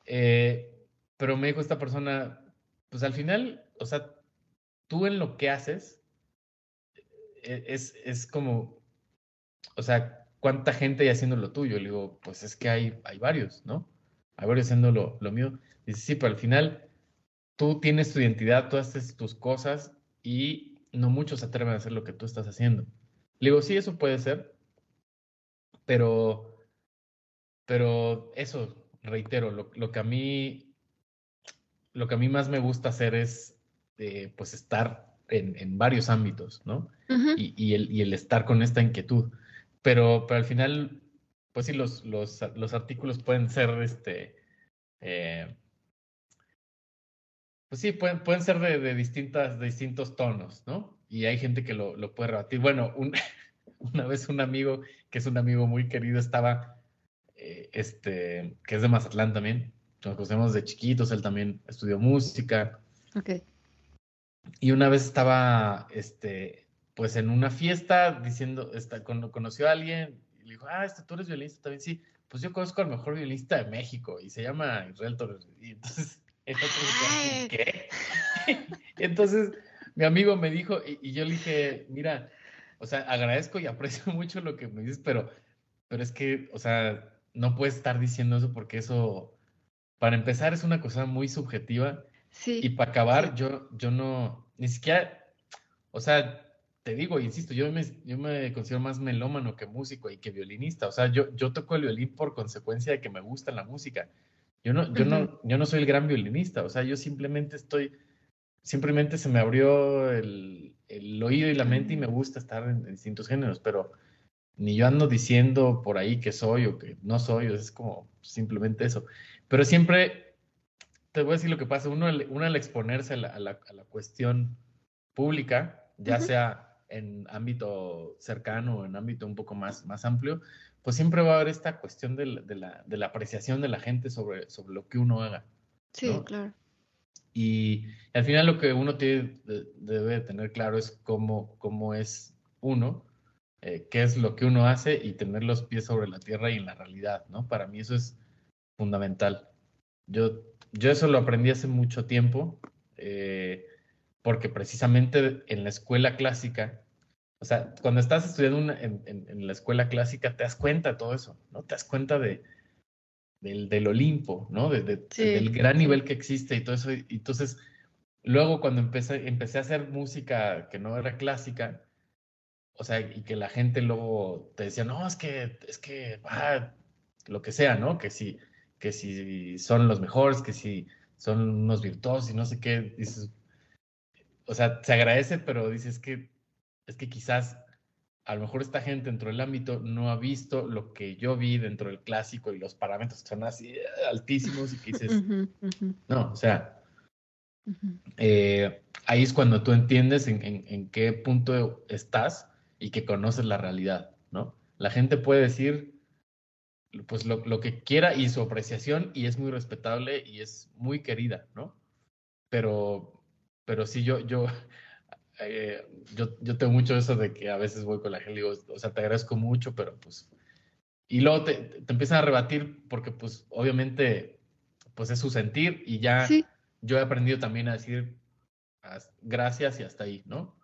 Speaker 4: Eh, pero me dijo esta persona, pues al final, o sea, tú en lo que haces e, es, es como, o sea, ¿cuánta gente hay haciendo lo tuyo? Le digo, pues es que hay, hay varios, ¿no? Hay varios haciendo lo, lo mío. Dice, sí, pero al final tú tienes tu identidad, tú haces tus cosas y no muchos se atreven a hacer lo que tú estás haciendo. Le digo, sí, eso puede ser, pero, pero eso, reitero, lo, lo, que a mí, lo que a mí más me gusta hacer es, eh, pues, estar en, en, varios ámbitos, ¿no? Uh -huh. y, y, el, y el estar con esta inquietud. Pero, pero al final, pues sí, los, los, los artículos pueden ser, este, eh, pues sí, pueden, pueden ser de, de, distintas, de distintos tonos, ¿no? Y hay gente que lo, lo puede rebatir. Bueno, un, *laughs* una vez un amigo, que es un amigo muy querido, estaba, eh, este, que es de Mazatlán también, nos conocemos de chiquitos, él también estudió música.
Speaker 3: Ok.
Speaker 4: Y una vez estaba, este, pues en una fiesta diciendo, está, conoció a alguien y le dijo, ah, este, tú eres violinista también, sí. Pues yo conozco al mejor violinista de México y se llama Israel Torres. Y entonces, el otro dijo, ¿qué? *laughs* entonces, mi amigo me dijo, y, y, yo le dije, mira, o sea, agradezco y aprecio *laughs* mucho lo que me dices, pero, pero es que, o sea, no puedes estar diciendo eso porque eso, para empezar, es una cosa muy subjetiva.
Speaker 3: Sí.
Speaker 4: Y para acabar, sí. yo, yo no, ni siquiera, o sea, te digo, insisto, yo me, yo me considero más melómano que músico y que violinista. O sea, yo, yo toco el violín por consecuencia de que me gusta la música. Yo no, yo, uh -huh. no, yo no soy el gran violinista. O sea, yo simplemente estoy, simplemente se me abrió el, el oído y la mente y me gusta estar en, en, distintos géneros, pero ni yo ando diciendo por ahí que soy o que no soy, es como simplemente eso. Pero siempre, te voy a decir lo que pasa, uno, uno al exponerse a la, a la, a la cuestión pública, ya uh -huh. sea en ámbito cercano o en ámbito un poco más, más amplio, pues siempre va a haber esta cuestión de la, de la, de la apreciación de la gente sobre, sobre lo que uno haga.
Speaker 3: Sí,
Speaker 4: ¿no?
Speaker 3: claro.
Speaker 4: Y, al final lo que uno tiene, debe tener claro es cómo, cómo es uno, eh, qué es lo que uno hace y tener los pies sobre la tierra y en la realidad, ¿no? Para mí eso es fundamental. Yo, yo eso lo aprendí hace mucho tiempo. Eh, porque precisamente en la escuela clásica, o sea, cuando estás estudiando una, en, en, en, la escuela clásica, te das cuenta de todo eso, ¿no? Te das cuenta de, del, del Olimpo, ¿no? De, de, sí, del gran nivel que existe y todo eso. Y entonces, luego cuando empecé, empecé a hacer música que no era clásica, o sea, y que la gente luego te decía, no, es que, es que, ah, lo que sea, ¿no? Que si, que si son los mejores, que si son unos virtuosos y no sé qué, dices, o sea, se agradece, pero dices que es que quizás a lo mejor esta gente dentro del ámbito no ha visto lo que yo vi dentro del clásico y los parámetros son así eh, altísimos y que dices, uh -huh, uh -huh. no, o sea, uh -huh. eh, ahí es cuando tú entiendes en, en, en, qué punto estás y que conoces la realidad, ¿no? La gente puede decir pues lo, lo que quiera y su apreciación y es muy respetable y es muy querida, ¿no? Pero pero sí, yo, yo, eh, yo, yo tengo mucho eso de que a veces voy con la gente y digo, o sea, te agradezco mucho, pero pues... Y luego te, te empiezan a rebatir porque pues obviamente pues es su sentir y ya sí. yo he aprendido también a decir gracias y hasta ahí, ¿no?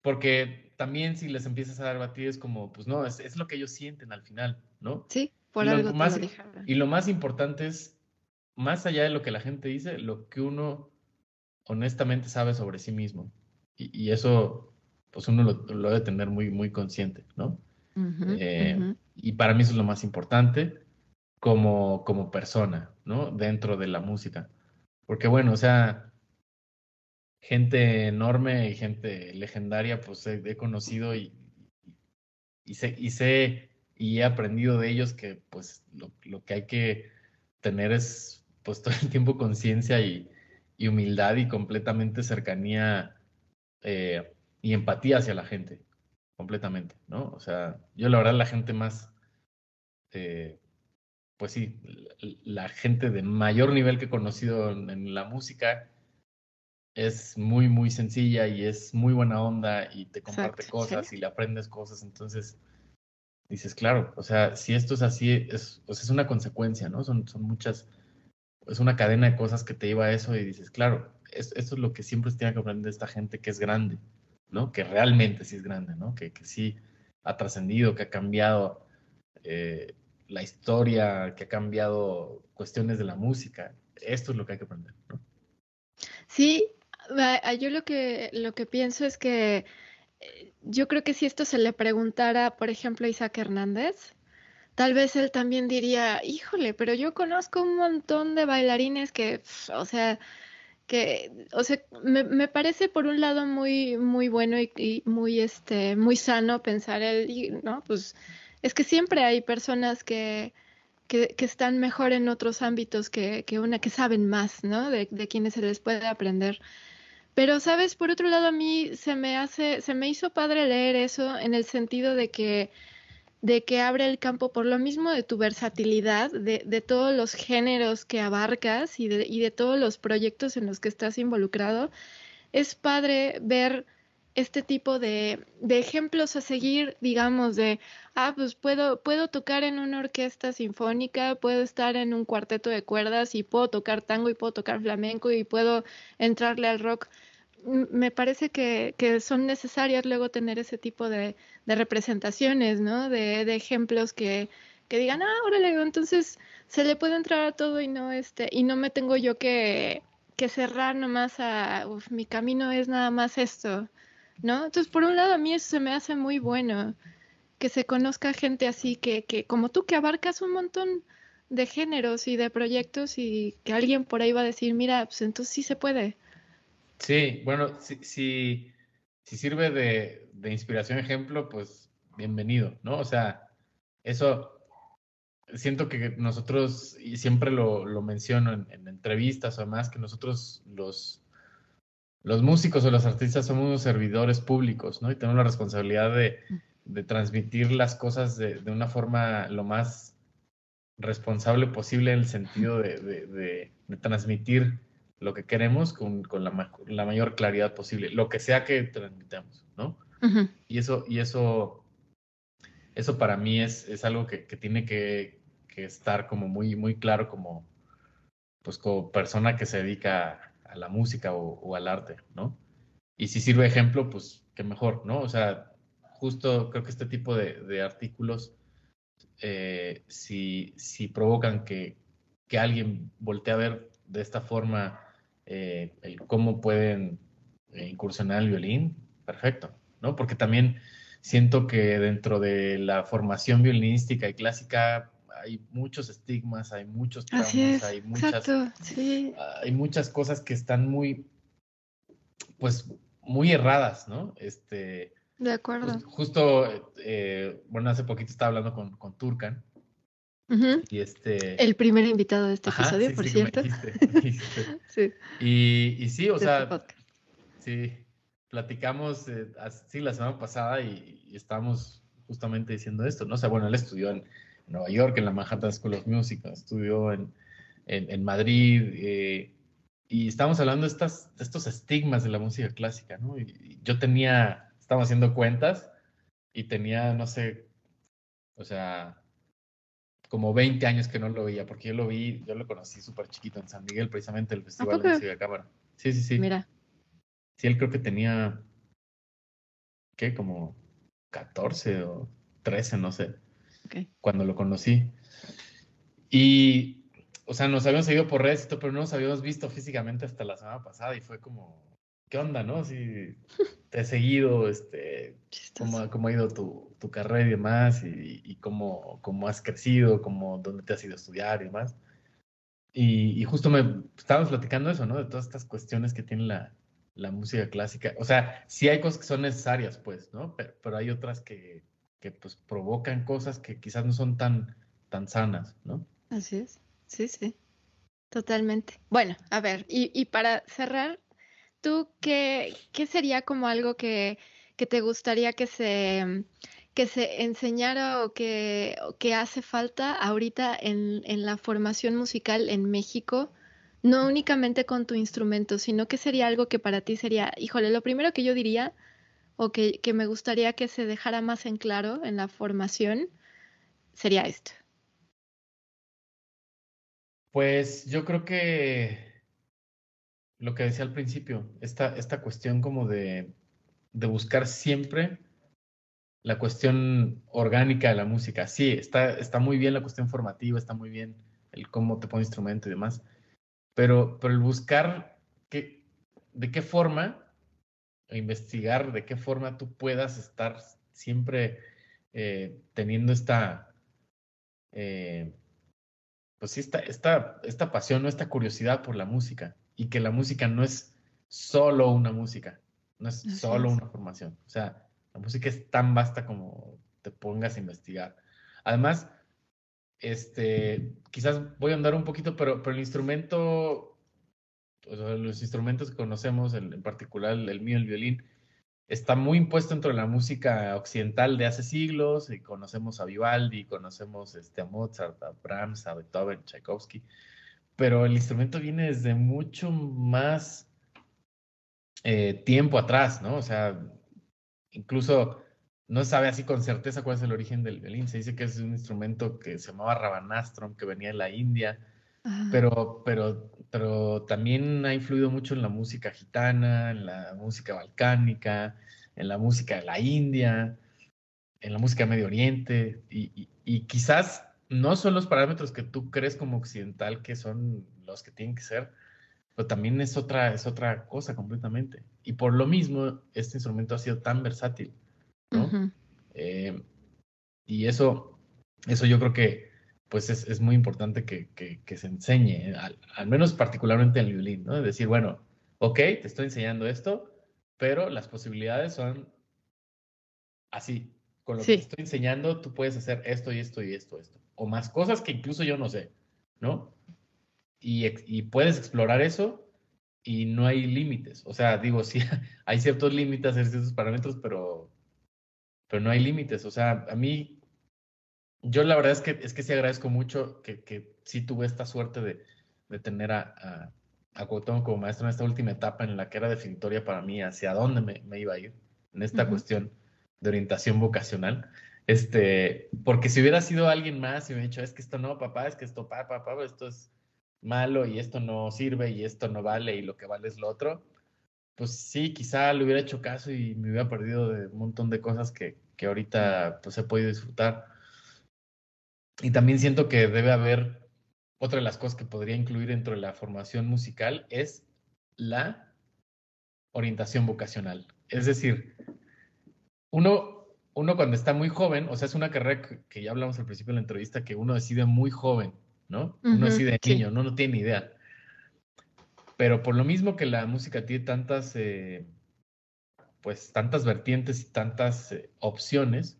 Speaker 4: Porque también si les empiezas a rebatir es como, pues no, es, es lo que ellos sienten al final, ¿no?
Speaker 3: Sí, por
Speaker 4: y
Speaker 3: algo
Speaker 4: lo más, Y lo más importante es, más allá de lo que la gente dice, lo que uno honestamente sabe sobre sí mismo. Y, y eso, pues uno lo, lo, debe tener muy, muy consciente, ¿no? Uh -huh, eh, uh -huh. Y para mí eso es lo más importante como, como persona, ¿no? Dentro de la música. Porque bueno, o sea, gente enorme y gente legendaria, pues he, he conocido y, y sé, y sé, y he aprendido de ellos que pues lo, lo que hay que tener es pues *laughs* todo el tiempo conciencia y, y, humildad y completamente cercanía eh, y empatía hacia la gente, completamente, ¿no? O sea, yo la verdad la gente más, eh, pues sí, la, gente de mayor nivel que he conocido en, la música es muy, muy sencilla y es muy buena onda y te comparte cosas y le aprendes cosas, entonces dices, claro, o sea, si esto es así, es, pues es una consecuencia, ¿no? Son, son muchas, es una cadena de cosas que te lleva a eso y dices, claro, esto es lo que siempre se tiene que aprender de esta gente que es grande, ¿no? Que realmente sí es grande, ¿no? Que, que sí ha trascendido, que ha cambiado eh, la historia, que ha cambiado cuestiones de la música. Esto es lo que hay que aprender, ¿no?
Speaker 3: Sí, yo lo que, lo que pienso es que eh, yo creo que si esto se le preguntara, por ejemplo, a Isaac Hernández, tal vez él también diría, híjole, pero yo conozco un montón de bailarines que, o sea, que, o sea, me, me parece por un lado muy, muy bueno y, muy, este, muy sano pensar él, ¿no? Pues es que siempre hay personas que, que, que están mejor en otros ámbitos que, que, una que saben más, ¿no? De, de quienes se les puede aprender. Pero, sabes, por otro lado, a mí se me hace, se me hizo padre leer eso en el sentido de que, de que abre el campo por lo mismo de tu versatilidad, de, de todos los géneros que abarcas y de, y de todos los proyectos en los que estás involucrado. Es padre ver este tipo de, de, ejemplos a seguir, digamos, de, ah, pues puedo, puedo tocar en una orquesta sinfónica, puedo estar en un cuarteto de cuerdas y puedo tocar tango y puedo tocar flamenco y puedo entrarle al rock. Me parece que, que son necesarias luego tener ese tipo de, de representaciones, ¿no? De, de ejemplos que, que digan, ah, órale, entonces se le puede entrar a todo y no, este, y no me tengo yo que, que cerrar nomás a, uf, mi camino es nada más esto ¿no? Entonces, por un lado, a mí eso se me hace muy bueno, que se conozca gente así, que, que como tú, que abarcas un montón de géneros y de proyectos y que alguien por ahí va a decir, mira, pues entonces sí se puede.
Speaker 4: Sí, bueno, si, si, si sirve de, de inspiración, ejemplo, pues bienvenido, ¿no? O sea, eso siento que nosotros, y siempre lo, lo menciono en, en, entrevistas o demás, que nosotros los, los músicos o los artistas somos unos servidores públicos, ¿no? Y tenemos la responsabilidad de, de transmitir las cosas de, de, una forma lo más responsable posible en el sentido de, de transmitir lo que queremos con, con la, la, mayor claridad posible, lo que sea que transmitamos, ¿no? Uh -huh. Y eso, y eso, eso para mí es, es algo que, que tiene que, que, estar como muy, muy claro como, pues como persona que se dedica a la música o, o, al arte, ¿no? Y si sirve ejemplo, pues qué mejor, ¿no? O sea, justo creo que este tipo de, de artículos, eh, si, si, provocan que, que, alguien voltee a ver de esta forma eh, el cómo pueden eh, incursionar el violín, perfecto, ¿no? Porque también siento que dentro de la formación violinística y clásica hay muchos estigmas, hay muchos traumas,
Speaker 3: es,
Speaker 4: hay muchas,
Speaker 3: sí.
Speaker 4: hay muchas cosas que están muy, pues, muy erradas, ¿no? Este,
Speaker 3: de acuerdo.
Speaker 4: Pues, justo, eh, bueno, hace poquito estaba hablando con, con Turkan. Uh -huh. Y este.
Speaker 3: El primer invitado de este Ajá, episodio,
Speaker 4: sí,
Speaker 3: por
Speaker 4: sí,
Speaker 3: cierto.
Speaker 4: Me dijiste, me *laughs* dijiste.
Speaker 3: sí.
Speaker 4: Y, y, sí, o
Speaker 3: de
Speaker 4: sea.
Speaker 3: Este
Speaker 4: sí, platicamos, eh, así la semana pasada y, y estábamos justamente diciendo esto, ¿no? O sea, bueno, él estudió en, Nueva York, en la Manhattan School of Music, estudió en, en, en Madrid, eh, y estábamos hablando de, estas, de, estos estigmas de la música clásica, ¿no? Y, y yo tenía, estábamos haciendo cuentas y tenía, no sé, o sea, como 20 años que no lo veía, porque yo lo vi, yo lo conocí súper chiquito en San Miguel, precisamente el Festival de Música de Cámara. Sí, sí, sí.
Speaker 3: Mira.
Speaker 4: Sí, él creo que tenía, ¿qué? Como 14 o 13, no sé
Speaker 3: okay.
Speaker 4: cuando lo conocí. Y, o sea, nos habíamos seguido por redes, pero no nos habíamos visto físicamente hasta la semana pasada y fue como, ¿qué onda, no? Si *laughs* te he seguido, este, cómo, cómo, ha ido tu, tu, carrera y demás, y, y cómo, cómo, has crecido, cómo, dónde te has ido a estudiar y demás. Y, y, justo me estábamos platicando eso, ¿no? De todas estas cuestiones que tiene la, la música clásica. O sea, sí hay cosas que son necesarias, pues, ¿no? Pero, pero hay otras que, que pues provocan cosas que quizás no son tan, tan sanas, ¿no?
Speaker 3: Así es, sí, sí, totalmente. Bueno, a ver, y, y para cerrar, ¿tú qué, qué sería como algo que, que te gustaría que se, que se enseñara o que, que hace falta ahorita en, en la formación musical en México? No únicamente con tu instrumento, sino que sería algo que para ti sería, híjole, lo primero que yo diría o que, que me gustaría que se dejara más en claro en la formación sería esto.
Speaker 4: Pues yo creo que lo que decía al principio, esta, esta cuestión como de, de buscar siempre la cuestión orgánica de la música. Sí, está, está muy bien la cuestión formativa, está muy bien el cómo te pone instrumento y demás, pero, pero el buscar que, de qué forma, investigar de qué forma tú puedas estar siempre eh, teniendo esta, eh, pues sí, esta, esta, esta pasión, esta curiosidad por la música y que la música no es solo una música, no es
Speaker 3: Así
Speaker 4: solo
Speaker 3: es.
Speaker 4: una formación. O sea, la música es tan vasta como te pongas a investigar. Además, este, quizás voy a andar un poquito, pero, pero el instrumento, los instrumentos que conocemos, el- en particular el mío, el violín, está muy impuesto dentro de la música occidental de hace siglos, y conocemos a Vivaldi, conocemos este, a Mozart, a Brahms, a Beethoven, Tchaikovsky, pero el instrumento viene desde mucho más eh, tiempo atrás, ¿no? O sea, incluso no se sabe así con certeza cuál es el origen del violín. Se dice que es un instrumento que se llamaba Rabanastrum, que venía de la India,
Speaker 3: Ajá.
Speaker 4: pero, pero, pero también ha influido mucho en la música gitana, en la música balcánica, en la música de la India, en la música de Medio Oriente, y, y- y quizás no son los parámetros que tú crees como occidental que son los que tienen que ser, pero también es otra, es otra cosa completamente. Y por lo mismo, este instrumento ha sido tan versátil, ¿no?
Speaker 3: Ujú.
Speaker 4: Eh, y eso, eso yo creo que pues es, es muy importante que, que- que se enseñe, al, al menos particularmente en el violín, ¿no? Es decir, bueno, ok, te estoy enseñando esto, pero las posibilidades son así. Con lo
Speaker 3: Sí.
Speaker 4: que te estoy enseñando, tú puedes hacer esto y esto y esto, esto. O más cosas que incluso yo no sé, ¿no? Y, puedes explorar eso y no hay límites. O sea, digo, *laughs* sí, hay ciertos límites, hay ciertos parámetros, pero, pero no hay límites. O sea, a mí, yo la verdad es que, es que sí agradezco mucho que, que sí tuve esta suerte de, de tener a, a, a Cuauhtémoc como maestro en esta última etapa en la que era definitoria para mí hacia dónde me, me iba a ir en esta cuestión de orientación vocacional. Este, porque si hubiera sido alguien más y me hubiera dicho, es que esto no, papá, es que esto, papá, papá, esto es malo y esto no sirve y esto no vale y lo que vale es lo otro, pues sí, quizá le hubiera hecho caso y me hubiera perdido de un montón de cosas que, que ahorita pues he podido disfrutar. Y también siento que debe haber, otra de las cosas que podría incluir dentro de la formación musical es la orientación vocacional. Es decir, uno, uno cuando está muy joven, o sea, es una carrera que, que ya hablamos al principio de la entrevista, que uno decide muy joven, ¿no? Uno
Speaker 3: Ujú,
Speaker 4: decide
Speaker 3: sí.
Speaker 4: niño, no, no tiene ni idea. Pero por lo mismo que la música tiene tantas, eh, pues tantas vertientes y tantas eh, opciones,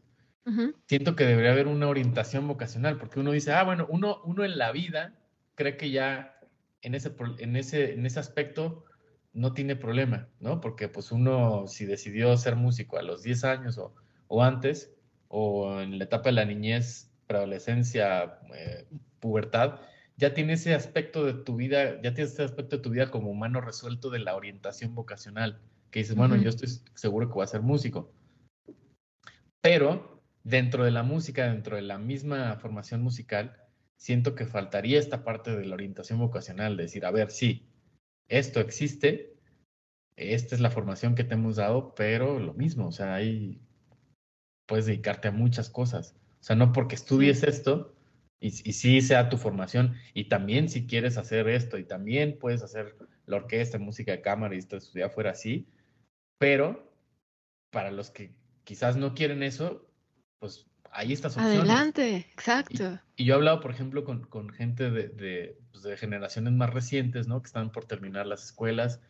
Speaker 4: siento que debería haber una orientación vocacional, porque uno dice, ah, bueno, uno, uno en la vida cree que ya en ese, en, ese, en ese aspecto no tiene problema, ¿no? Porque pues uno si decidió ser músico a los 10 años o, o antes, o en la etapa de la niñez, preadolescencia, eh, pubertad, ya tiene ese aspecto de tu vida, ya tienes ese aspecto de tu vida como humano resuelto de la orientación vocacional, que dices, bueno,
Speaker 3: Ujú.
Speaker 4: yo estoy seguro que voy a ser músico. Pero dentro de la música, dentro de la misma formación musical, siento que faltaría esta parte de la orientación vocacional, de decir, a ver, sí, esto existe, esta es la formación que te hemos dado, pero lo mismo, o sea, ahí puedes dedicarte a muchas cosas. O sea, no porque estudies esto y, y sí sea tu formación, y también si quieres hacer esto, y también puedes hacer la orquesta, música de cámara y esto estudiar fuera así, pero para los que quizás no quieren eso, pues hay estas opciones.
Speaker 3: Adelante, exacto.
Speaker 4: Y yo he hablado, por ejemplo, con, con gente de, de, pues, de generaciones más recientes, ¿no? Que están por terminar las escuelas.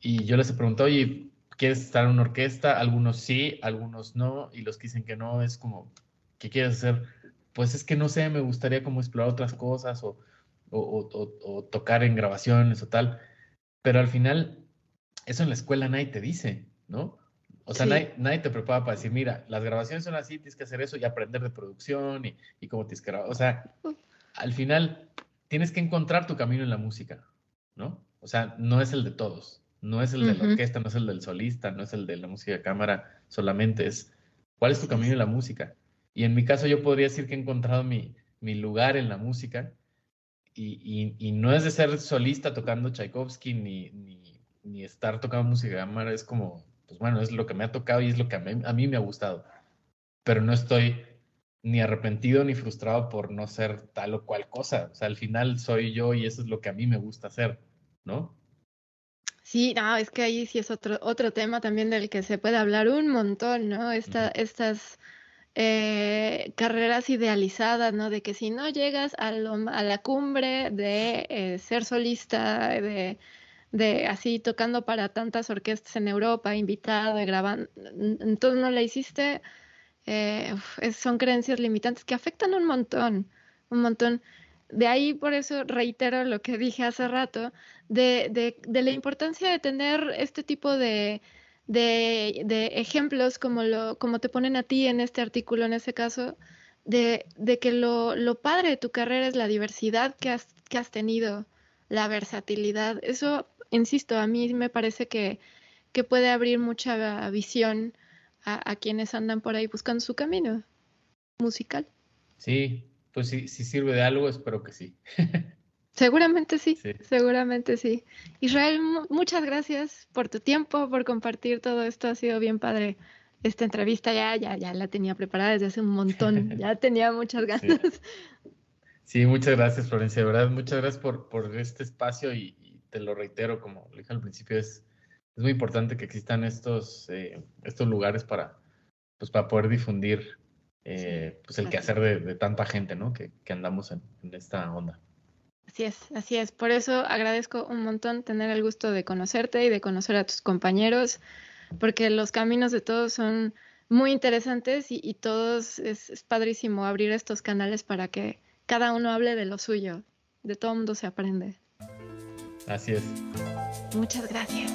Speaker 4: Y yo les he preguntado, oye, quieres estar en una orquesta, algunos sí, algunos no, y los que dicen que no es como, ¿qué quieres hacer? Pues es que no sé, me gustaría como explorar otras cosas o, o, tocar en grabaciones o tal, pero al final eso en la escuela nadie te dice, ¿no? O sea, nadie, nadie, te prepara para decir, mira, las grabaciones son así, tienes que hacer eso y aprender de producción y, y cómo tienes que grabar. O sea, al final tienes que encontrar tu camino en la música, ¿no? O sea, no es el de todos, no es el de la orquesta, no es el del solista, no es el de la música de cámara, solamente es cuál es tu camino en la música. Y en mi caso yo podría decir que he encontrado mi, mi lugar en la música y, y, no es de ser solista tocando Tchaikovsky ni, ni, ni, estar tocando música de cámara, es como, pues bueno, es lo que me ha tocado y es lo que a mí, a mí me ha gustado. Pero no estoy ni arrepentido ni frustrado por no ser tal o cual cosa. O sea, al final soy yo y eso es lo que a mí me gusta hacer, ¿no?
Speaker 3: Sí, no, es que ahí sí es otro, otro tema también del que se puede hablar un montón, ¿no? Esta, Estas eh, carreras idealizadas, ¿no? De que si no llegas a, a la cumbre de eh, ser solista, de, de, así tocando para tantas orquestas en Europa, invitado, grabando, entonces no la hiciste, eh, son creencias limitantes que afectan un montón, un montón. De ahí por eso reitero lo que dije hace rato, de, de, de la importancia de tener este tipo de, de, de, ejemplos como, lo, como te ponen a ti en este artículo, en ese caso, de, de que lo, lo, padre de tu carrera es la diversidad que has, que has tenido, la versatilidad. Eso, insisto, a mí me parece que, que puede abrir mucha visión a, quienes andan por ahí buscando su camino musical.
Speaker 4: Sí, pues sí, si sirve de algo, espero que sí. *laughs*
Speaker 3: Seguramente sí, seguramente sí. Israel, muchas gracias por tu tiempo, por compartir todo esto. Ha sido bien padre esta entrevista. Ya, ya, ya la tenía preparada desde hace un montón. *laughs* ya tenía muchas ganas.
Speaker 4: Sí. muchas gracias, Florencia. De verdad, muchas gracias por, por este espacio y, te lo reitero, como le dije al principio, es, es muy importante que existan estos, eh, estos lugares para, pues, para poder difundir eh, pues el quehacer de, de, tanta gente, ¿no? Que, que andamos en, en esta onda.
Speaker 3: Así es, así es. Por eso agradezco un montón tener el gusto de conocerte y de conocer a tus compañeros, porque los caminos de todos son muy interesantes y, todos es, padrísimo abrir estos canales para que cada uno hable de lo suyo. De todo mundo se aprende.
Speaker 4: Así es.
Speaker 3: Muchas gracias.